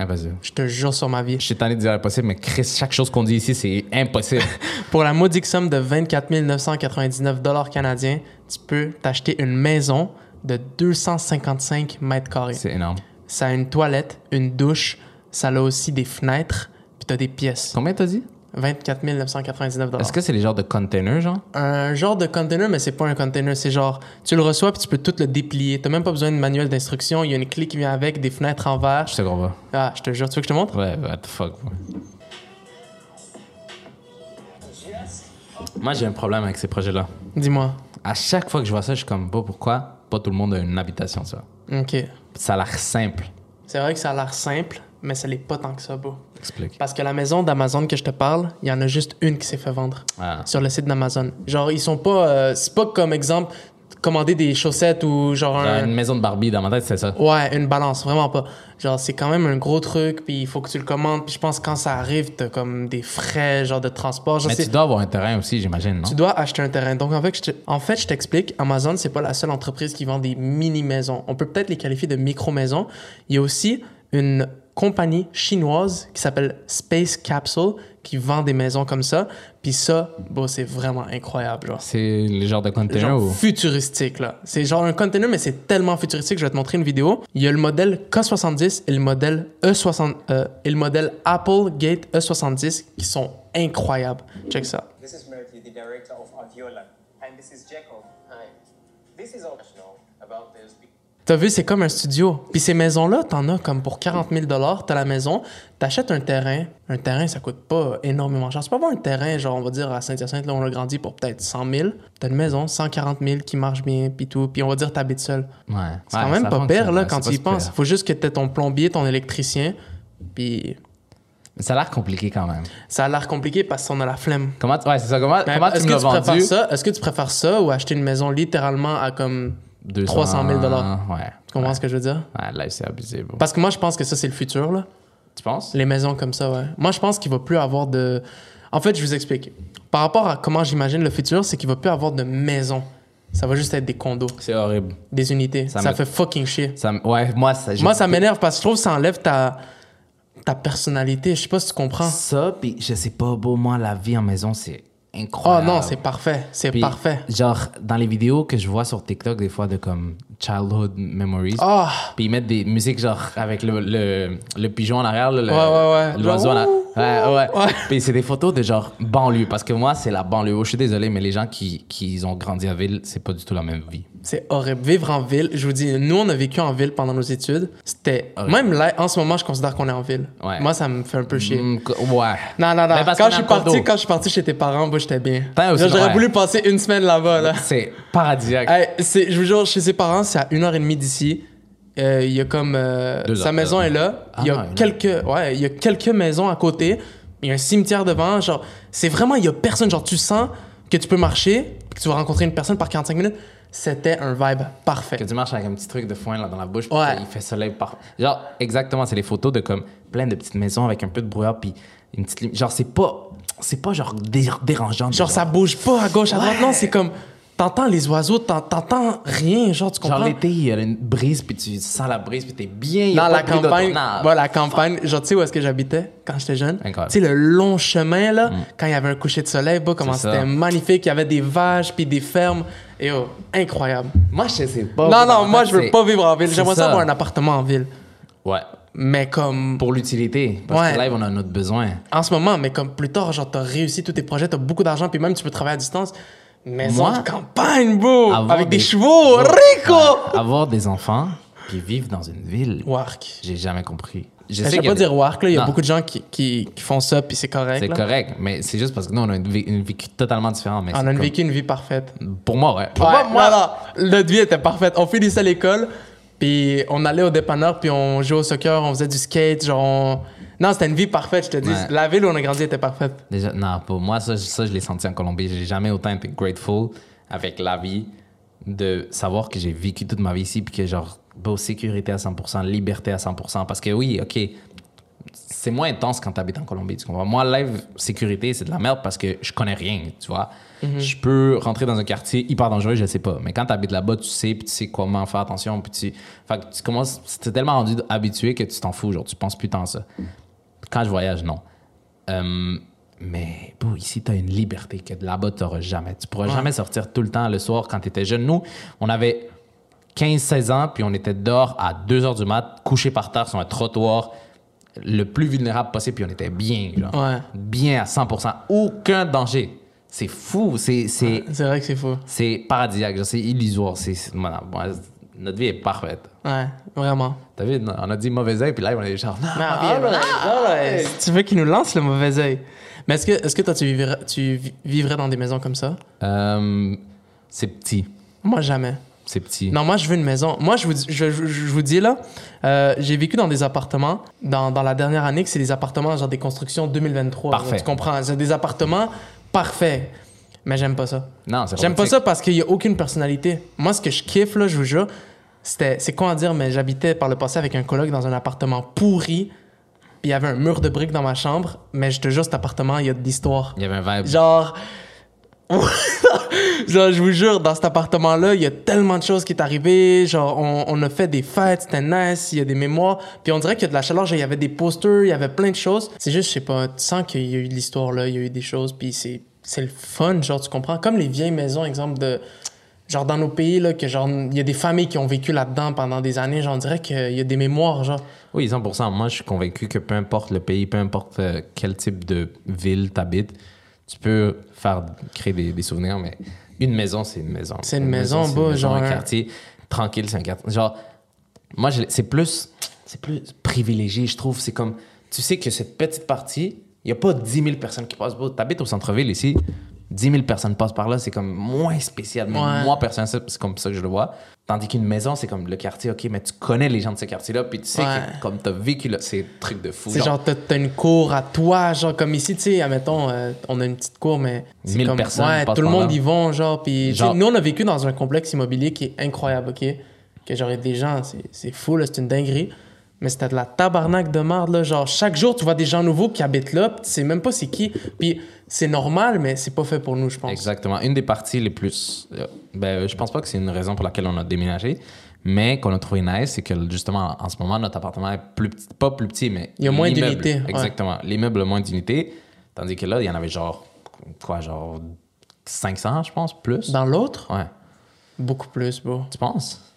Ah, vas-y. je te jure sur ma vie Je suis tanné de dire impossible, mais Chris, chaque chose qu'on dit ici, c'est impossible. pour la modique somme de 24 999 dollars canadiens tu peux t'acheter une maison de 255 mètres carrés c'est énorme. ça a une toilette une douche ça a aussi des fenêtres puis t'as des pièces Combien t'as dit? 24 999 dollars Est-ce que c'est les genres de containers, genre? un genre de container, mais c'est pas un container. C'est genre, tu le reçois puis tu peux tout le déplier. T'as même pas besoin de manuel d'instruction. Il y a une clé qui vient avec, des fenêtres en verre. Je sais qu'on va. Ah, je te jure, tu veux que je te montre? Ouais, what the fuck. Moi, j'ai un problème avec ces projets-là. Dis-moi. À chaque fois que je vois ça, je suis comme, bah, pourquoi pas tout le monde a une habitation, ça? OK. Ça a l'air simple. C'est vrai que ça a l'air simple, mais ça l'est pas tant que ça, beau. Explique. Parce que la maison d'Amazon que je te parle, il y en a juste une qui s'est fait vendre Ah. sur le site d'Amazon. Genre, ils sont pas. euh, c'est pas comme exemple commander des chaussettes ou genre un. Une maison de Barbie dans ma tête, c'est ça. Ouais, une balance, vraiment pas. Genre, c'est quand même un gros truc, puis il faut que tu le commandes, puis je pense que quand ça arrive, t'as comme des frais, genre de transport. Genre, Mais tu dois avoir un terrain aussi, j'imagine, non? Tu dois acheter un terrain. Donc, en fait, je te- en fait, je t'explique, Amazon, c'est pas la seule entreprise qui vend des mini-maisons. On peut peut-être les qualifier de micro-maisons. Il y a aussi une compagnie chinoise qui s'appelle Space Capsule qui vend des maisons comme ça. Puis ça, bon, c'est vraiment incroyable. Genre. C'est les genres de containers Genre ou? futuristique, là. C'est genre un container, mais c'est tellement futuristique. Je vais te montrer une vidéo. Il y a le modèle K70 et le modèle E60, euh, et le modèle Apple Gate E70 qui sont incroyables. Check ça. This is Murthy, the director of Aviola. And this is Jacob. Hi. This is optional about this. T'as vu, c'est comme un studio. Puis ces maisons-là, t'en as comme pour 40 000 T'as la maison, t'achètes un terrain. Un terrain, ça coûte pas énormément cher. C'est pas avoir un terrain, genre, on va dire, à Saint-Hyacinthe, là, on a grandi pour peut-être 100 000. T'as une maison, 140 000 qui marche bien, puis tout. Puis on va dire, t'habites seul. Ouais. C'est quand même pas pire, là, quand tu y penses. Faut juste que t'aies ton plombier, ton électricien. Puis Ça a l'air compliqué quand même. ça a l'air compliqué parce qu'on a la flemme. Comment, ouais, c'est ça. Comment, Mais comment tu me tu vendu? ça? Est-ce que tu préfères ça ou acheter une maison littéralement à comme 200 300 000 Ouais. Tu comprends ce que je veux dire? Ouais, là, c'est abusé. bro. Parce que moi, je pense que ça, c'est le futur, là. Tu penses? Les maisons comme ça, ouais. Moi, je pense qu'il va plus avoir de. En fait, je vous explique. Par rapport à comment j'imagine le futur, c'est qu'il va plus avoir de maisons. Ça va juste être des condos, C'est horrible. des unités. Ça fait fucking chier. Ça, ouais, moi, ça. Moi, ça m'énerve parce que je trouve que ça enlève ta, ta personnalité. Je sais pas si tu comprends. Ça, puis je sais pas, beau, moi, la vie en maison, c'est Oh non, c'est parfait. C'est Puis, parfait. Genre, dans les vidéos que je vois sur TikTok, des fois, de comme Childhood Memories, Ah! puis ils mettent des musiques, genre, avec le, le, le pigeon en arrière, le- Ouais, ouais, ouais. l'oiseau en arrière. Ouais, ouais. Ouais. Puis c'est des photos de genre banlieue, parce que moi, c'est la banlieue. Oh, je suis désolé, mais les gens qui, qui ont grandi à ville, c'est pas du tout la même vie. C'est horrible. Vivre en ville, je vous dis, nous, on a vécu en ville pendant nos études. C'était. Même là, en ce moment, je considère qu'on est en ville. Ouais. Moi, ça me fait un peu chier. Mm, ouais. Non, non, non. Quand je, suis en parti, quand je suis parti chez tes parents, moi, j'étais bien. J'aurais voulu passer une semaine là-bas, là. C'est paradisiaque. Hey, je vous jure, chez ses parents, c'est à une heure et demie d'ici. Euh, il y a comme. euh, Deux sa maison est là. Ah, il y a non, est quelques. Ouais, il y a quelques maisons à côté. Il y a un cimetière devant. Genre, c'est vraiment. Il y a personne. Genre, tu sens que tu peux marcher, que tu vas rencontrer une personne par 45 minutes. C'était un vibe parfait. Que tu marches avec un petit truc de foin là dans la bouche, Ouais. il fait soleil par. Genre, exactement, c'est les photos de comme plein de petites maisons avec un peu de brouillard, puis une petite. Genre, c'est pas. C'est pas genre dé- dérangeant. Genre, ça bouge pas à gauche, à droite. Non, c'est comme. T'entends les oiseaux, t'en- t'entends rien. Genre, tu comprends? Genre, l'été, il y a une brise, puis tu sens la brise, puis t'es bien. il y a Dans pas la de campagne, voilà, la campagne, genre, tu sais où est-ce que j'habitais quand j'étais jeune? Tu sais, le long chemin, là, quand il y avait un coucher de soleil, bah, comment c'était magnifique. Il y avait des vaches, puis des fermes. Et oh, incroyable. Moi, je sais pas. non, non, moi, fait, je veux pas vivre en ville. J'aimerais ça ça. avoir un appartement en ville. Ouais. Mais comme, Pour l'utilité. Parce Ouais. que live, on a notre besoin. en ce moment, mais comme plus tard, genre, t'as réussi tous tes projets, t'as beaucoup d'argent, puis même tu peux travailler à distance. Maison Moi, de campagne, beau! Avoir Avec des, des- chevaux, rico! Avoir des enfants, puis vivre dans une ville, Wark. j'ai jamais compris. Je Je sais pas des- dire Wark, là. Il y a Non. beaucoup de gens qui, qui, qui font ça, puis c'est correct. C'est là. correct, mais c'est juste parce que nous, on a une vie, une vie totalement différente. Mais On a une comme- vécu une vie parfaite. Pour moi, ouais. Pour Ouais, moi, moi, non, notre vie était parfaite. On finissait l'école, puis on allait au dépanneur, puis on jouait au soccer, on faisait du skate, genre on- Non, c'était une vie parfaite, je te dis. Ouais. La ville où on a grandi était parfaite. Déjà, non, pour moi, ça, ça je l'ai senti en Colombie. J'ai jamais autant été grateful avec la vie de savoir que j'ai vécu toute ma vie ici, puis que genre, beau, sécurité à 100%, liberté à 100%. Parce que oui, OK, c'est moins intense quand tu habites en Colombie, tu comprends? Moi, live sécurité, c'est de la merde parce que je connais rien, tu vois? Je peux rentrer dans un quartier hyper dangereux, je sais pas. Mais quand tu habites là-bas, tu sais, puis tu sais comment faire attention, puis tu... Fait que tu commences... T'es tellement rendu habitué que tu t'en fous, genre, tu penses plus tant à ça. Quand je voyage, non. Euh, mais bon, ici, tu as une liberté que là-bas, tu n'auras jamais. Tu pourras jamais sortir tout le temps le soir quand tu étais jeune. Nous, on avait 15-16 ans, puis on était dehors à 2 heures du mat, couchés par terre sur un trottoir, le plus vulnérable possible, puis on était bien, genre. Ouais. Bien à 100%. Aucun danger. C'est fou. C'est c'est- C'est vrai que c'est fou. c'est paradisiaque. C'est illusoire. C'est c'est- voilà, bon, notre vie est parfaite. Ouais, vraiment. T'as vu, on a dit mauvais œil, puis là, on est genre, non, Ah, bien, ouais, ouais, ouais. Tu veux qu'il nous lance le mauvais œil. Mais est-ce que, est que toi, tu vivrais, tu vi- vivrais dans des maisons comme ça? Euh, c'est petit. Moi, jamais. C'est petit. Non, moi, je veux une maison. Moi, je vous, dis- je, je- je vous dis là, euh, j'ai vécu dans des appartements dans, dans la dernière année, que c'est des appartements, genre des constructions 2023. Parfait. Tu comprends? C'est des appartements parfaits. Mais j'aime pas ça. Non, c'est J'aime pas ça parce qu'il y a aucune personnalité. Moi, ce que je kiffe, là, je vous jure, c'était, c'est quoi à dire, mais j'habitais par le passé avec un coloc dans un appartement pourri, puis il y avait un mur de briques dans ma chambre, mais je te jure, cet appartement, il y a de l'histoire. Il y avait un vibe. Genre. genre, je vous jure, dans cet appartement-là, il y a tellement de choses qui est arrivé. Genre, on, on a fait des fêtes, c'était nice, il y a des mémoires. Puis on dirait qu'il y a de la chaleur, genre, il y avait des posters, il y avait plein de choses. C'est juste, je sais pas, tu sens qu'il y a eu de l'histoire là, il y a eu des choses, puis c'est, c'est le fun, genre, tu comprends? Comme les vieilles maisons, exemple de. Genre, dans nos pays, là, que genre, il y a des familles qui ont vécu là-dedans pendant des années, genre, on dirait qu'il y a des mémoires, genre. Oui, 100%. Moi, je suis convaincu que peu importe le pays, peu importe euh, quel type de ville t'habites, tu peux faire créer des, des souvenirs, mais une maison, c'est une maison. C'est une maison, une genre un un- quartier tranquille, c'est un quartier. Genre, moi, c'est plus, c'est plus privilégié, je trouve. C'est comme, tu sais que cette petite partie, il n'y a pas 10 000 personnes qui passent. Tu habites au centre-ville ici, 10 000 personnes passent par là, c'est comme moins spécial. Ouais. moi, personnellement, c'est comme ça que je le vois. Tandis qu'une maison, c'est comme le quartier, OK, mais tu connais les gens de ce quartier-là, puis tu sais Ouais. que comme tu as vécu là, c'est un truc de fou. C'est genre, t'as, t'as une cour à toi, genre, comme ici, tu sais, admettons, euh, on a une petite cour, mais. c'est 1000 comme, personnes Ouais, tout le monde y vont, genre, puis. Genre- Nous, on a vécu dans un complexe immobilier qui est incroyable, OK? Que genre, des gens, c'est, c'est fou, là, c'est une dinguerie. Mais c'était de la tabarnak de merde, là. Genre, chaque jour, tu vois des gens nouveaux qui habitent là, puis tu sais même pas c'est qui. Puis c'est normal, mais c'est pas fait pour nous, je pense. Exactement. Une des parties les plus. euh, ben, je pense pas que c'est une raison pour laquelle on a déménagé, mais qu'on a trouvé nice, c'est que justement, en ce moment, notre appartement est plus petit. Pas plus petit, mais. Il y a moins d'unités, ouais. Exactement. L'immeuble a moins d'unités. Tandis que là, il y en avait genre. Quoi, genre. 500, je pense, plus. Dans l'autre, Ouais. beaucoup plus, bro. Tu penses?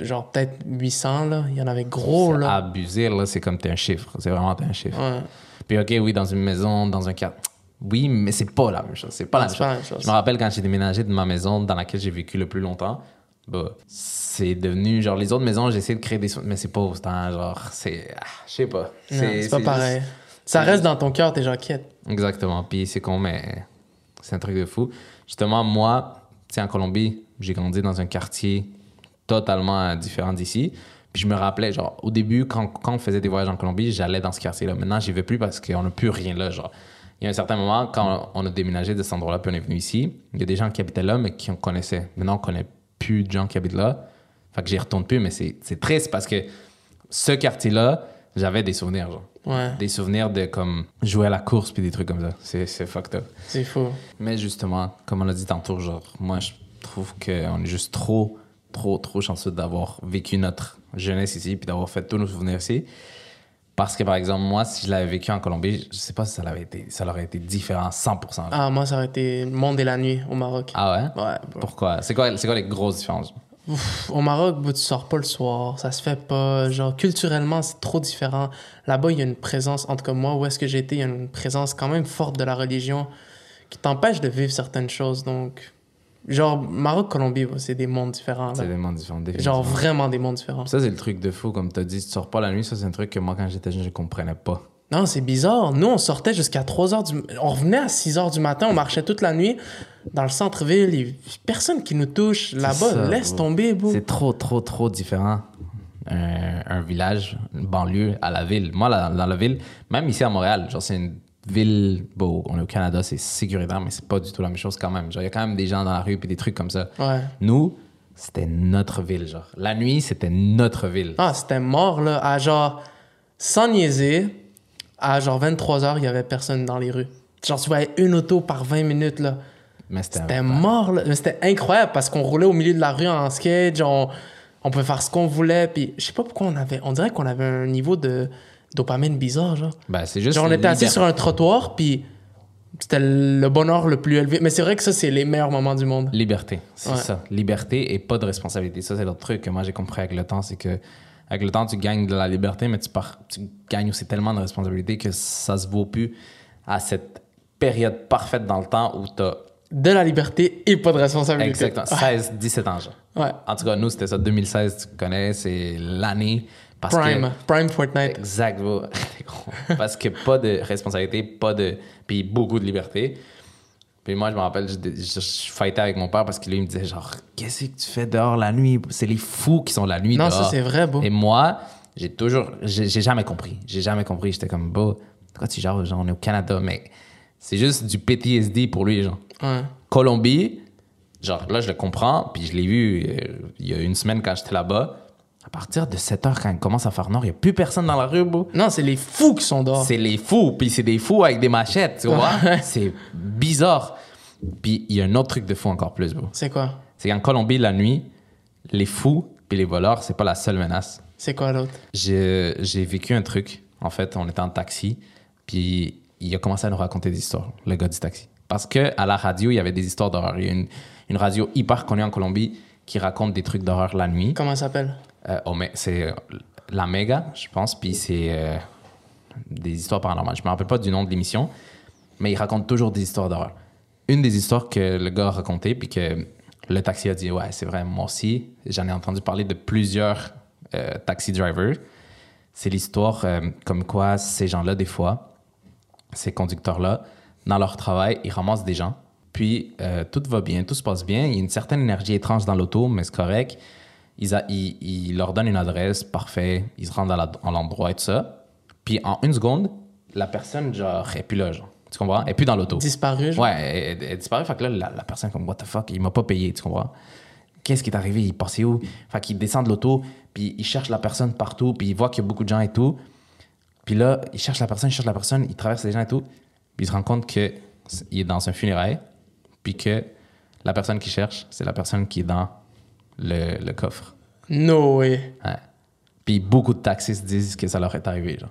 Genre, peut-être 800, là. Il y en avait gros, là. Abusé, là, c'est comme t'es un chiffre. C'est vraiment t'es un chiffre. Ouais. Puis, OK, oui, dans une maison, dans un quartier. Oui, mais c'est pas la même chose. C'est pas, la, même pas la chose. même chose. Je me rappelle quand j'ai déménagé de ma maison dans laquelle j'ai vécu le plus longtemps, bah, c'est devenu genre les autres maisons, j'essaie de créer des mais c'est pas autant genre c'est ah, je sais pas. C'est pas juste- pareil. Ça reste dans ton cœur, t'es genre. Exactement. Puis c'est con mais c'est un truc de fou. Justement moi, tu sais en Colombie, j'ai grandi dans un quartier totalement différent d'ici. Puis je me rappelais, genre, au début, quand, quand on faisait des voyages en Colombie, j'allais dans ce quartier-là. Maintenant, j'y vais plus parce qu'on n'a plus rien là, genre. Il y a un certain moment, quand on a déménagé de cet endroit-là, puis on est venu ici, il y a des gens qui habitaient là, mais qui on connaissait. Maintenant, on connaît plus de gens qui habitent là. Fait que j'y retourne plus, mais c'est triste parce que ce quartier-là, j'avais des souvenirs, genre. Ouais, Des souvenirs de comme jouer à la course puis des trucs comme ça. C'est c'est fucked up. c'est fou. Mais justement, comme on l'a dit tantôt, genre, moi, je trouve qu'on est juste trop, trop, trop chanceux d'avoir vécu notre jeunesse ici puis d'avoir fait tous nos souvenirs ici. Parce que, par exemple, moi, si je l'avais vécu en Colombie, je sais pas si ça, l'avait été, ça aurait été différent 100%. Ah, Ah, moi, ça aurait été le monde et la nuit au Maroc. ouais? Ouais, bro. Pourquoi? C'est quoi, c'est quoi les grosses différences? Ouf, au Maroc, tu sors pas le soir, ça se fait pas. Genre, culturellement, c'est trop différent. Là-bas, il y a une présence, en tout cas, moi, où est-ce que j'ai été, il y a une présence quand même forte de la religion qui t'empêche de vivre certaines choses. Donc, genre, Maroc, Colombie, c'est des mondes différents. C'est des mondes différents. Genre, vraiment des mondes différents. Ça, c'est le truc de fou, comme tu as dit, tu sors pas la nuit, ça, c'est un truc que moi, quand j'étais jeune, je comprenais pas. Non, c'est bizarre. Nous, on sortait jusqu'à 3 heures du... On revenait à 6 heures du matin, on marchait toute la nuit dans le centre-ville. Il Personne qui nous touche. Là-bas, laisse bro. tomber. C'est trop, trop, trop différent. Un, un village, une banlieue à la ville. Moi, là, dans la ville, même ici à Montréal, genre, c'est une ville, bon, on est au Canada, c'est sécuritaire, mais c'est pas du tout la même chose quand même. Genre, il y a quand même des gens dans la rue puis des trucs comme ça. Ouais. Nous, c'était notre ville, genre. La nuit, c'était notre ville. Ah, c'était mort, là. À genre, sans niaiser, à genre 23 heures, il y avait personne dans les rues. Genre, tu voyais une auto par 20 minutes, là. Mais c'était C'était mort, là. Mais c'était incroyable parce qu'on roulait au milieu de la rue en skate, genre, on, on pouvait faire ce qu'on voulait. Puis, je sais pas pourquoi on avait. On dirait qu'on avait un niveau de dopamine bizarre, genre. Ben, c'est juste. Genre, on était assis sur un trottoir, puis c'était le bonheur le plus élevé. Mais c'est vrai que ça, c'est les meilleurs moments du monde. Liberté, c'est Ouais. ça. Liberté et pas de responsabilité. Ça, c'est l'autre truc que moi j'ai compris avec le temps, c'est que avec le temps, tu gagnes de la liberté, mais tu, pars, tu gagnes aussi tellement de responsabilité que ça se vaut plus à cette période parfaite dans le temps où tu as De la liberté et pas de responsabilité. exactement 16, 17 ans. genre. Ouais. En tout cas, nous, c'était ça, 2016, tu connais, c'est l'année. Parce Prime. Que, Prime Fortnite. Exact, bro. Parce que pas de responsabilité, pas de. Puis beaucoup de liberté. Puis moi, je me rappelle, je, je, je fightais avec mon père parce qu'il me disait genre, qu'est-ce que tu fais dehors la nuit? C'est les fous qui sont la nuit Non, dehors. ça, c'est vrai, beau. Et moi, j'ai toujours. J'ai j'ai jamais compris. J'ai jamais compris. J'étais comme, beau, pourquoi tu genre, genre, on est au Canada, mais c'est juste du PTSD pour lui, genre. Ouais. Colombie, genre là, je le comprends, puis je l'ai vu euh, il y a une semaine quand j'étais là-bas. À partir de 7 heures, quand il commence à faire noir, il n'y a plus personne dans la rue, bro. Non, c'est les fous qui sont dehors. C'est les fous, puis c'est des fous avec des machettes, tu vois? c'est bizarre. Puis il y a un autre truc de fou encore plus, bro. C'est quoi? C'est qu'en Colombie, la nuit, les fous puis les voleurs, c'est pas la seule menace. C'est quoi l'autre? J'ai vécu un truc. En fait, on était en taxi, puis il a commencé à nous raconter des histoires, le gars du taxi. Parce que à la radio, il y avait des histoires d'horreur. Il y a une, une radio hyper connue en Colombie qui raconte des trucs d'horreur la nuit. Comment ça s'appelle? Euh, oh, c'est euh, la méga, je pense, puis c'est euh, des histoires paranormales. Je me rappelle pas du nom de l'émission, mais il raconte toujours des histoires d'horreur. Une des histoires que le gars a raconté, puis que le taxi a dit, ouais, c'est vrai, moi aussi, j'en ai entendu parler de plusieurs taxi drivers. C'est l'histoire comme quoi ces gens-là, des fois, ces conducteurs-là, dans leur travail, ils ramassent des gens. Puis tout va bien, tout se passe bien. Il y a une certaine énergie étrange dans l'auto, mais c'est correct. Ils, a- ils- ils leur donnent une adresse, parfait. Ils se rendent à l'endroit et tout ça. Puis en une seconde, la personne, genre, est plus là, genre. Tu comprends? Elle est plus dans l'auto. Disparu, genre? Ouais, elle, elle- elle disparaît. Fait que là, la, la personne, comme, what the fuck, il m'a pas payé, tu comprends? Qu'est-ce qui est arrivé? Il passait où? Fait qu'il descend de l'auto, puis il cherche la personne partout, puis il voit qu'il y a beaucoup de gens et tout. Puis là, il cherche la personne, il cherche la personne, il traverse les gens et tout. Puis il se rend compte qu'il est dans un funérail, puis que la personne qu'il cherche, c'est la personne qui est dans le, le coffre. No way. Ouais. Puis beaucoup de taxistes disent que ça leur est arrivé, genre.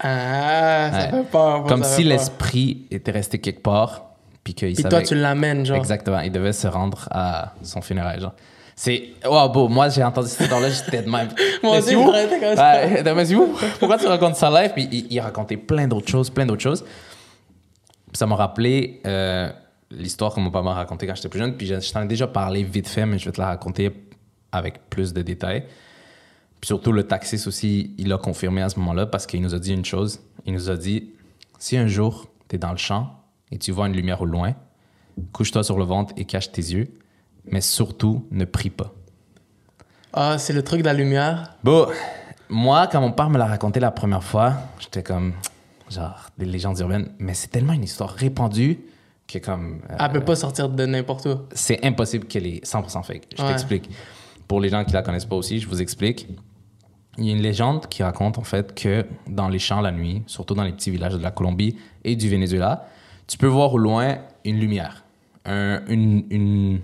Ah, ça Ouais. fait peur. Comme ça si l'esprit était resté quelque part, puis qu'il savait... toi, tu l'amènes, genre. Exactement, il devait se rendre à son funérail, genre. C'est... Wow, beau, moi, j'ai entendu cette histoire-là, j'étais de même. Où? j'aurais été comme ça. Ouais? Pourquoi tu racontes ça live? Puis il, il racontait plein d'autres choses, plein d'autres choses. Puis ça m'a rappelé euh, l'histoire que mon papa m'a racontée quand j'étais plus jeune. Puis je, je t'en ai déjà parlé vite fait, mais je vais te la raconter avec plus de détails. Puis surtout, le taxiste aussi, il a confirmé à ce moment-là parce qu'il nous a dit une chose. Il nous a dit si un jour, tu es dans le champ et tu vois une lumière au loin, couche-toi sur le ventre et cache tes yeux, mais surtout, ne prie pas. Ah, c'est le truc de la lumière? Bon, moi, quand mon père me l'a raconté la première fois, j'étais comme, genre, des légendes urbaines. Mais c'est tellement une histoire répandue comme. euh, Elle peut pas sortir de n'importe où. c'est impossible qu'elle est 100% fake. Je Ouais. t'explique. Pour les gens qui la connaissent pas aussi, je vous explique. Il y a une légende qui raconte en fait que dans les champs la nuit, surtout dans les petits villages de la Colombie et du Venezuela, tu peux voir au loin une lumière, Un- une, une,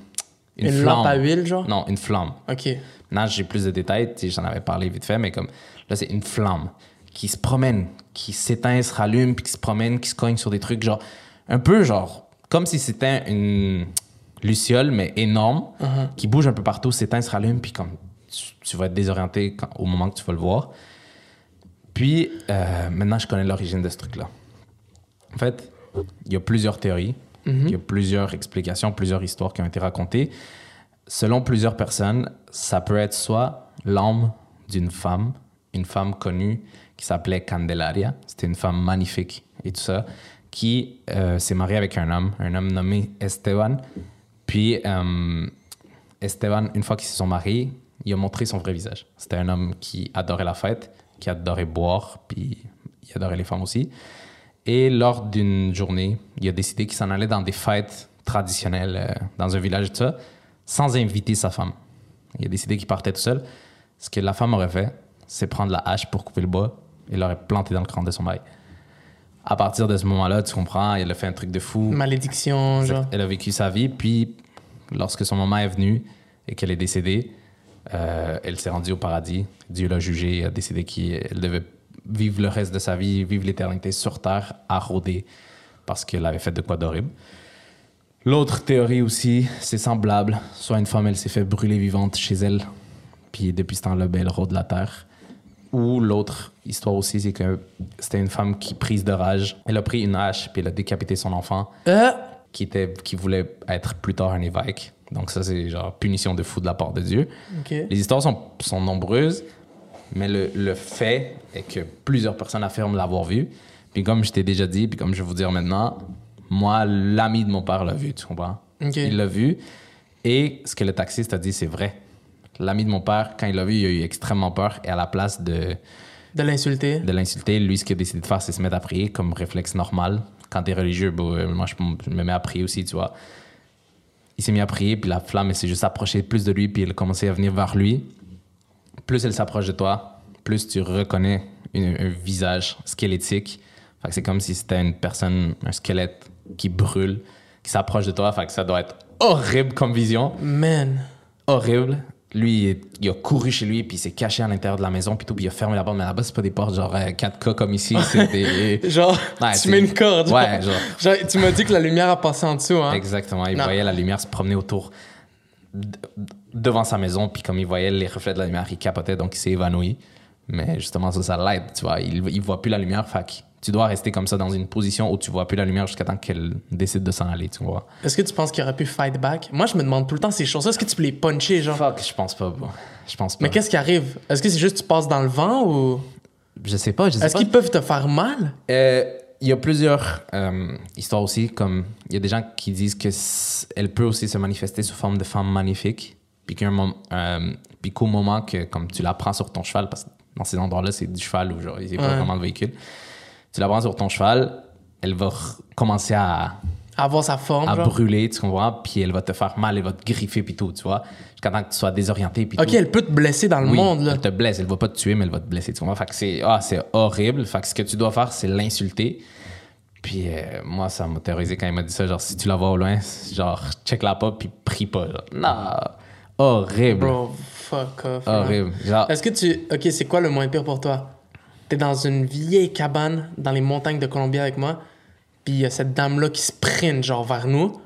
Une, flamme. lampe à huile, genre? Non, une flamme. OK. Là, j'ai plus de détails, j'en avais parlé vite fait, mais comme là, c'est une flamme qui se promène, qui s'éteint, se rallume, puis qui se promène, qui se cogne sur des trucs, genre, un peu genre, comme si c'était une luciole, mais énorme, qui bouge un peu partout, s'éteint, se rallume, puis comme tu, tu vas être désorienté quand- au moment que tu vas le voir. Puis, euh, maintenant, je connais l'origine de ce truc-là. En fait, il y a plusieurs théories, il y a plusieurs explications, plusieurs histoires qui ont été racontées. Selon plusieurs personnes, ça peut être soit l'âme d'une femme, une femme connue qui s'appelait Candelaria. C'était une femme magnifique et tout ça, qui euh, s'est mariée avec un homme, un homme nommé Esteban. Puis, euh, Esteban, une fois qu'ils se sont mariés, il a montré son vrai visage. C'était un homme qui adorait la fête, qui adorait boire, puis il adorait les femmes aussi. Et lors d'une journée, il a décidé qu'il s'en allait dans des fêtes traditionnelles euh, dans un village et tout ça, sans inviter sa femme. Il a décidé qu'il partait tout seul. Ce que la femme aurait fait, c'est prendre la hache pour couper le bois et l'aurait planté dans le crâne de son mari. À partir de ce moment-là, tu comprends, elle a fait un truc de fou. Malédiction, genre. Elle a vécu sa vie, puis lorsque son moment est venu et qu'elle est décédée, euh, elle s'est rendue au paradis. Dieu l'a jugée et a décidé qu'elle devait vivre le reste de sa vie, vivre l'éternité sur terre, à rôder, parce qu'elle avait fait de quoi d'horrible. L'autre théorie aussi, c'est semblable. Soit une femme, elle s'est fait brûler vivante chez elle, puis depuis ce temps-là, ben, elle rôde la terre. Ou l'autre histoire aussi, c'est que c'était une femme qui, prise de rage, elle a pris une hache, puis elle a décapité son enfant Euh, qui, était, qui voulait être plus tard un évêque. Donc ça, c'est genre punition de fou de la part de Dieu. Les histoires sont, sont nombreuses, mais le, le fait est que plusieurs personnes affirment l'avoir vu. Puis comme je t'ai déjà dit, puis comme je vais vous dire maintenant, moi, l'ami de mon père l'a vu, tu comprends? Il l'a vu. Et ce que le taxiste a dit, c'est vrai. L'ami de mon père, quand il l'a vu, il a eu extrêmement peur. Et à la place de, De l'insulter. de l'insulter, lui, ce qu'il a décidé de faire, c'est se mettre à prier comme réflexe normal. Quand t'es religieux, bon, euh, moi, je, me mets à prier aussi, tu vois. Il s'est mis à prier, puis la flamme, elle s'est juste approchée plus de lui, puis elle a commencé à venir vers lui. Plus elle s'approche de toi, plus tu reconnais une- un visage squelettique. Fait que c'est comme si c'était une personne, un squelette qui brûle, qui s'approche de toi. Fait que ça doit être horrible comme vision Man. horrible. Lui, il, a couru chez lui, puis il s'est caché à l'intérieur de la maison, puis tout, puis il a fermé la porte. Mais là-bas, c'est pas des portes genre euh, 4K comme ici, c'est des. Genre, Ouais, tu mets une corde. Ouais, genre. Genre, tu m'as dit que la lumière a passé en dessous, hein? Exactement. Il Non. voyait la lumière se promener autour d- devant sa maison, puis comme il voyait les reflets de la lumière, il capotait, donc il s'est évanoui. Mais justement, ça, ça l'aide, tu vois. Il, il voit plus la lumière, fait tu dois rester comme ça dans une position où tu vois plus la lumière jusqu'à temps qu'elle décide de s'en aller, tu vois. Est-ce que tu penses qu'il aurait pu fight back? Moi, je me demande tout le temps ces choses. Est-ce que tu peux les puncher, genre? Fuck, je pense pas, bro. Je pense pas. Mais qu'est-ce qui arrive? Est-ce que c'est juste que tu passes dans le vent ou? Je sais pas, Est-ce qu'ils peuvent te faire mal? Euh, Il y a plusieurs euh, histoires aussi, comme il y a des gens qui disent que elle peut aussi se manifester sous forme de femme magnifique, puis euh, puis qu'au moment que comme tu la prends sur ton cheval, parce que dans ces endroits-là c'est du cheval ou genre il n'y a pas Ouais. vraiment de véhicule, tu la prends sur ton cheval, elle va commencer à, Avoir sa forme, à genre? brûler, tu comprends, puis elle va te faire mal, elle va te griffer puis tout, tu vois, jusqu'à temps que tu sois désorienté puis Ok, tout. elle peut te blesser dans le Oui, monde, là. Elle te blesse, elle va pas te tuer, mais elle va te blesser. Tu comprends? Fait que c'est ah, c'est horrible. Fait que ce que tu dois faire, c'est l'insulter. Puis euh, moi, ça m'a terrorisé quand il m'a dit ça. Genre, si tu la vois au loin, genre, check la pas, puis prie pas. Genre. Non, horrible. Bro, fuck off. horrible. Genre, Est-ce que tu. Ok, c'est quoi le moins pire pour toi? T'es dans une vieille cabane dans les montagnes de Colombie avec moi, puis il y a cette dame-là qui sprint, genre, vers nous,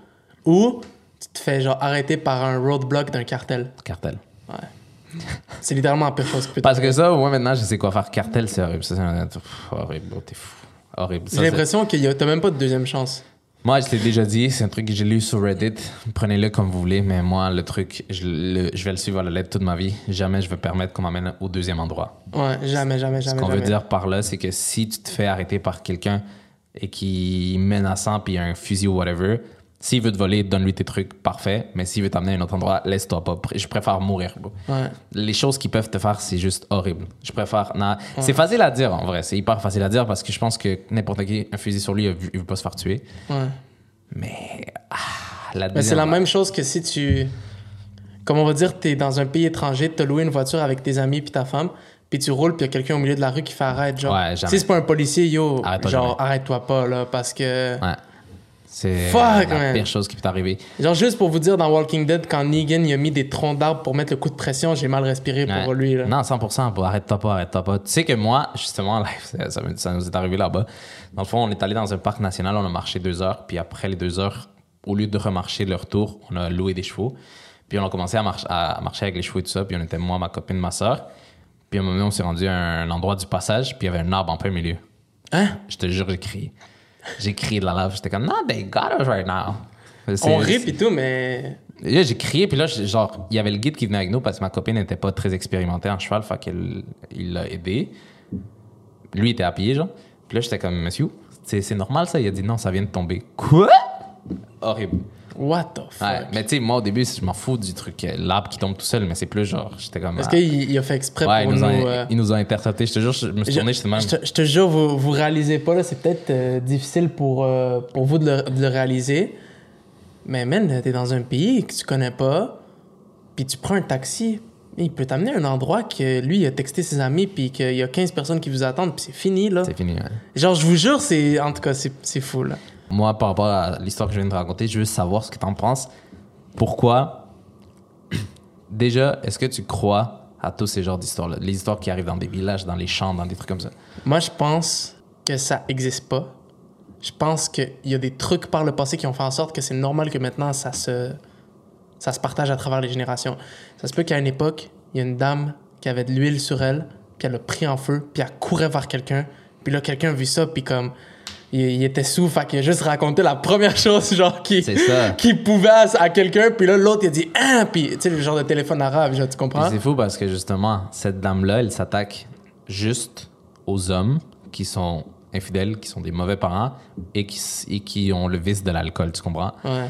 ou tu te fais, genre, arrêter par un roadblock d'un cartel. cartel. C'est littéralement la pire chose que Parce que ça, moi, maintenant, je sais quoi faire. Cartel, c'est horrible. Ça, c'est un- pff, horrible, bro, t'es fou. Horrible. J'ai l'impression que t'as même pas de deuxième chance. Moi, je l'ai déjà dit, c'est un truc que j'ai lu sur Reddit. Prenez-le comme vous voulez, mais moi, le truc, je, le- je vais le suivre à la lettre toute ma vie. Jamais je vais permettre qu'on m'amène au deuxième endroit. Ouais, jamais, jamais, Ce jamais. qu'on veut dire par là, c'est que si tu te fais arrêter par quelqu'un et qui menaçant puis il y a un fusil ou whatever, S'il veut te voler, donne-lui tes trucs, parfait. Mais s'il veut t'amener à un autre endroit, laisse-toi pas. Je préfère mourir. Ouais. Les choses qu'ils peuvent te faire, c'est juste horrible. Je préfère. non. C'est facile à dire, en vrai. C'est hyper facile à dire parce que je pense que n'importe qui, un fusil sur lui, il veut, il veut pas se faire tuer. Ouais. Mais. ah, la Mais c'est la même chose que si tu. Comme on va dire, t'es dans un pays étranger, t'as loué une voiture avec tes amis puis ta femme, puis tu roules, puis il y a quelqu'un au milieu de la rue qui fait arrête, genre. Ouais, si c'est pas un policier, yo, Arrête-toi genre, arrête-toi pas, là, parce que. Ouais. C'est Fuck, la man. pire chose qui peut t'arriver. Genre, juste pour vous dire, dans Walking Dead, quand Negan il a mis des troncs d'arbres pour mettre le coup de pression, j'ai mal respiré pour lui, là. Non, 100%. bro. Arrête-toi pas, arrête-toi pas. Tu sais que moi, justement, là, ça, ça nous est arrivé là-bas. Dans le fond, on est allé dans un parc national, on a marché deux heures, puis après les deux heures, au lieu de remarcher le retour, on a loué des chevaux. Puis on a commencé à, marcher à marcher avec les chevaux et tout ça, puis on était moi, ma copine, ma soeur. Puis à un moment on s'est rendu à un endroit du passage, puis il y avait un arbre en plein milieu. Hein? Je te jure, j'ai crié. J'ai crié de la lave. J'étais comme, non, they got us right now. On rit pis tout, mais. et Là, j'ai crié, puis là, genre, il y avait le guide qui venait avec nous parce que ma copine n'était pas très expérimentée en cheval, fait qu'il il l'a aidé. Lui, il était à pied, genre. Puis là, j'étais comme, monsieur, c'est normal ça? Il a dit, non, ça vient de tomber. Quoi? Horrible. What the fuck? Ouais, mais tu sais, moi, au début, je m'en fous du truc, euh, l'arbre qui tombe tout seul, mais c'est plus genre, j'étais comme. Est-ce ah. qu'il il a fait exprès Ouais, pour nous, nous. a, euh, il nous a intercepté. Je te jure, je me suis Je, tourné, même. je te, je te jure, vous, vous réalisez pas, là, c'est peut-être euh, difficile pour, euh, pour vous de le, de le réaliser. Mais man, t'es dans un pays que tu connais pas, puis tu prends un taxi, il peut t'amener à un endroit que lui, il a texté ses amis, puis qu'il y a 15 personnes qui vous attendent, puis c'est fini, là. C'est fini, ouais. Genre, je vous jure, c'est. En tout cas, c'est fou, là. Moi, par rapport à l'histoire que je viens de te raconter, je veux savoir ce que tu en penses. Pourquoi? Déjà, est-ce que tu crois à tous ces genres d'histoires-là? Les histoires qui arrivent dans des villages, dans les champs, dans des trucs comme ça. Moi, je pense que ça existe pas. Je pense qu'il y a des trucs par le passé qui ont fait en sorte que c'est normal que maintenant ça se, ça se partage à travers les générations. Ça se peut qu'à une époque, il y a une dame qui avait de l'huile sur elle, puis elle a pris en feu, puis elle courait vers quelqu'un. Puis là, quelqu'un a vu ça, puis comme. Il, il était sous, fait qu'il a juste raconté la première chose, genre, qui, pouvait à, à quelqu'un, puis là, l'autre, il a dit, ah, puis tu sais, le genre de téléphone arabe, genre, tu comprends? C'est fou parce que justement, cette dame-là, elle s'attaque juste aux hommes qui sont infidèles, qui sont des mauvais parents et qui, et qui ont le vice de l'alcool, tu comprends? Ouais.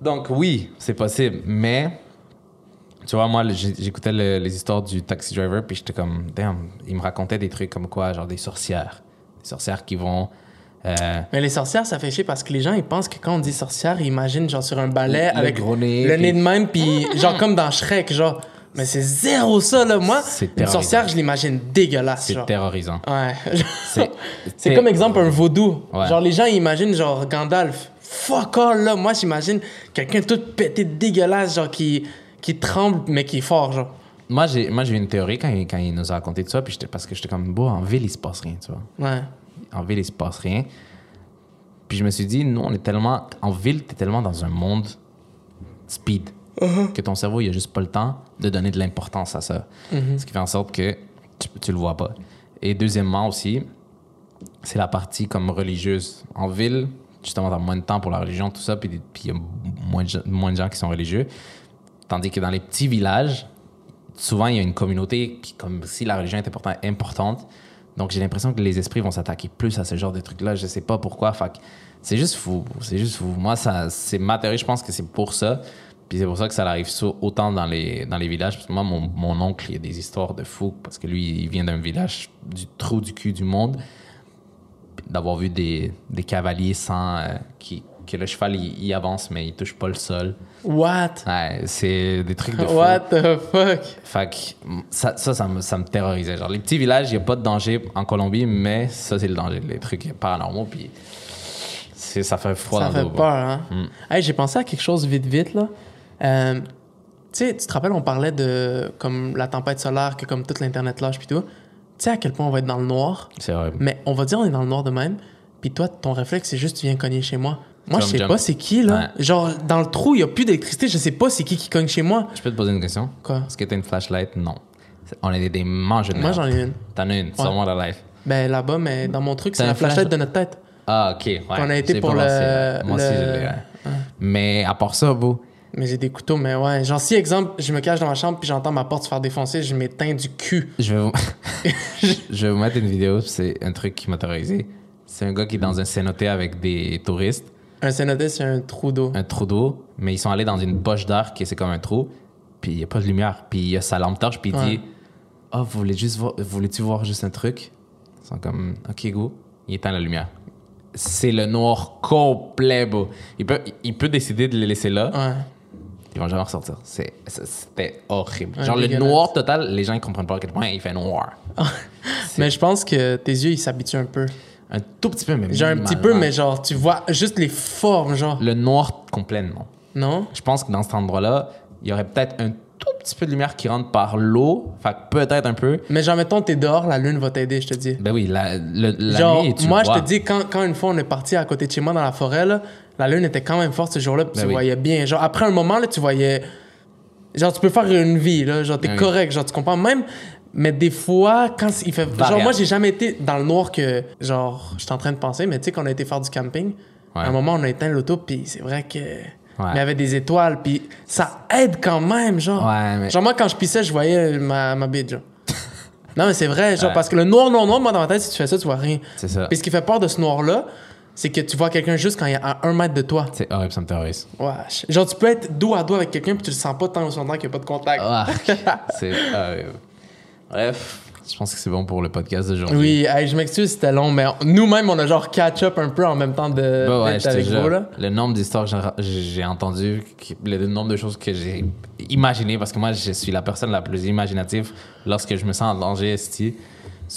Donc oui, c'est possible, mais tu vois, moi, j'écoutais le- les histoires du taxi driver, puis j'étais comme, damn, il me racontait des trucs comme quoi, genre des sorcières. Des sorcières qui vont... euh, Mais les sorcières, ça fait chier parce que les gens, ils pensent que quand on dit sorcière, ils imaginent genre sur un balai Le avec gros nez, le puis- nez de même, puis genre comme dans Shrek, genre. Mais c'est zéro ça, là. Moi, C'est une terrorisant. sorcière, je l'imagine dégueulasse, c'est terrorisant. Ouais. C'est- c'est comme exemple un vaudou. Ouais. Genre les gens, ils imaginent genre Gandalf. Fuck all, là. Moi, j'imagine quelqu'un tout pété dégueulasse, genre qui, qui tremble, mais qui est fort, genre. Moi, j'ai moi, j'ai eu une théorie quand il, quand il nous a raconté tout ça, puis j'étais parce que j'étais comme, bon, en ville, il se passe rien, tu vois. Ouais. En ville, il se passe rien. Puis je me suis dit, nous, on est tellement... En ville, t'es tellement dans un monde speed que ton cerveau, il a juste pas le temps de donner de l'importance à ça. Ce qui fait en sorte que tu, tu le vois pas. Et deuxièmement aussi, c'est la partie comme religieuse. En ville, justement, t'as moins de temps pour la religion, tout ça, puis il y a moins de, moins de gens qui sont religieux. Tandis que dans les petits villages, souvent, il y a une communauté qui, comme si la religion était pourtant importante. Donc, j'ai l'impression que les esprits vont s'attaquer plus à ce genre de trucs-là. Je sais pas pourquoi. C'est juste fou. C'est juste fou. Moi, c'est ma théorie. Je pense que c'est pour ça. Puis c'est pour ça que ça arrive autant dans les, dans les villages. Parce que moi, mon, mon oncle, il a des histoires de fou. Parce que lui, il vient d'un village du trou du cul du monde. D'avoir vu des, des cavaliers sans. euh, qui, que le cheval, il, il avance, mais il touche pas le sol. What? Ouais, c'est des trucs de fou. What the fuck? Fait que ça, ça, ça me, ça me terrorisait. Genre, les petits villages, il n'y a pas de danger en Colombie, mais ça, c'est le danger. Les trucs paranormaux, puis c'est- ça fait froid Ça dans fait le dos. peur, hein? Mm. Hey, j'ai pensé à quelque chose vite, vite, là. Euh, tu sais, tu te rappelles, on parlait de comme la tempête solaire, que comme toute l'Internet lâche, puis tout. Tu sais à quel point on va être dans le noir, C'est horrible. mais on va dire on est dans le noir de même, puis toi, ton réflexe, c'est juste tu viens cogner chez moi. Moi, je sais pas c'est qui, là. Ouais. Genre, dans le trou, il y a plus d'électricité, je sais pas c'est qui qui cogne chez moi. Je peux te poser une question? Quoi? Est-ce que t'as une flashlight? Non. On est des, mangeurs de Moi, j'en ai une. T'en as une, sur moi la life. Ben, là-bas, mais dans mon truc, c'est la flash- flashlight de notre tête. Ah, ok. Ouais. Qu'on a été pour le- ouais. Moi aussi, le- je l'ai. ouais. Mais à part ça, beau. Mais j'ai des couteaux, mais ouais. Genre, si, exemple, je me cache dans ma chambre, puis j'entends ma porte se faire défoncer, je m'éteins du cul. Je vais vous... je vais vous mettre une vidéo, c'est un truc qui m'a terrorisé. C'est un gars qui est dans un cénoté avec des touristes. Un cénote, c'est un trou d'eau. un trou d'eau, mais ils sont allés dans une poche d'air qui c'est comme un trou, puis il n'y a pas de lumière, puis il y a sa lampe torche, puis il Ouais. dit Oh, vous voulez juste voir, voulez-tu voir juste un truc? Ils sont comme Ok, go. Il éteint la lumière. C'est le noir complet, bro. Il peut, il peut décider de les laisser là, Ouais. ils vont jamais ressortir. C'était horrible. Genre, le noir total, les gens ils comprennent pas à quel point il fait noir. Mais je pense que tes yeux, ils s'habituent un peu. Un tout petit peu, mais Genre un petit peu, mais genre, tu vois juste les formes, genre. Le noir complet, non. Je pense que dans cet endroit-là, il y aurait peut-être un tout petit peu de lumière qui rentre par l'eau. Fait peut-être un peu. Mais genre, mettons, t'es dehors, la lune va t'aider, je te dis. Ben oui, la, le- la genre, nuit, tu moi, je te dis, quand, quand une fois on est parti à côté de chez moi dans la forêt, là, la lune était quand même forte ce jour-là, puis Ben tu oui. voyais bien. Genre, après un moment, là, tu voyais. Genre, tu peux faire une vie, là. Genre, t'es Ben oui. correct, genre, tu comprends. Même. Mais des fois, quand il fait. Genre, moi, j'ai jamais été dans le noir que. Genre, j'étais en train de penser, mais tu sais, qu'on a été faire du camping, à un moment, on a éteint l'auto, puis c'est vrai que. Mais il y avait des étoiles, puis ça aide quand même, genre. Ouais, mais- Genre, moi, quand je pissais, je voyais ma, ma bite, genre. non, mais c'est vrai, genre, Ouais. parce que le noir, noir, noir, moi, dans ma tête, si tu fais ça, tu vois rien. C'est ça. Puis ce qui fait peur de ce noir-là, c'est que tu vois quelqu'un juste quand il est à un mètre de toi. C'est horrible, ça me terrorise. Wesh. Genre, tu peux être dos à dos avec quelqu'un, puis tu le sens pas tant au son temps qu'il n'y a pas de contact. Ah, c'est horrible. Bref, je pense que c'est bon pour le podcast d'aujourd'hui. Oui, hey, je m'excuse, c'était long, mais nous-mêmes, on a genre catch-up un peu en même temps de Bah ouais, avec vous, là. Le nombre d'histoires que j'ai- entendues, le nombre de choses que j'ai imaginées, parce que moi, je suis la personne la plus imaginative lorsque je me sens en danger,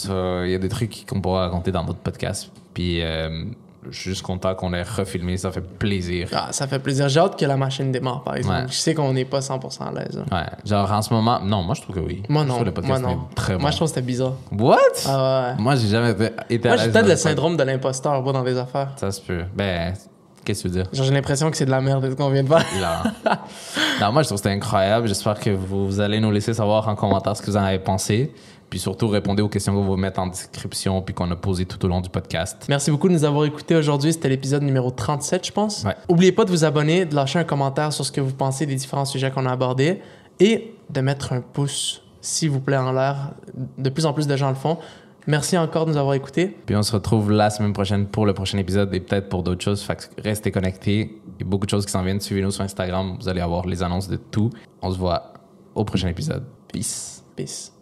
Il y a des trucs qu'on pourra raconter dans d'autres podcasts. Puis, euh, je suis juste content qu'on ait refilmé, ça fait plaisir. Ah, ça fait plaisir. J'ai hâte que la machine démarre, par exemple. Ouais. Je sais qu'on n'est pas 100% à l'aise. là. Ouais, genre en ce moment, non, moi je trouve que oui. Moi, Je non. trouve le podcast Moi, non. très bon. Moi, je trouve que c'était bizarre. What? Ah ouais. Moi, j'ai jamais été, à Moi, j'ai peut-être le syndrome de l'imposteur, moi, dans des affaires. Ça se peut. Ben, qu'est-ce que tu veux dire? Genre, j'ai l'impression que c'est de la merde, ce qu'on vient de faire. Hilarant. non, moi, je trouve que c'était incroyable. J'espère que vous allez nous laisser savoir en commentaire ce que vous en avez pensé. Puis surtout, répondez aux questions qu'on vous mettre en description puis qu'on a posées tout au long du podcast. Merci beaucoup de nous avoir écoutés aujourd'hui. C'était l'épisode numéro 37, je pense. Ouais. Oubliez pas de vous abonner, de lâcher un commentaire sur ce que vous pensez des différents sujets qu'on a abordés et de mettre un pouce, s'il vous plaît, en l'air. De plus en plus de gens le font. Merci encore de nous avoir écoutés. Puis on se retrouve la semaine prochaine pour le prochain épisode et peut-être pour d'autres choses. Fait que restez connectés. Il y a beaucoup de choses qui s'en viennent. Suivez-nous sur Instagram. Vous allez avoir les annonces de tout. On se voit au prochain épisode. Peace. Peace.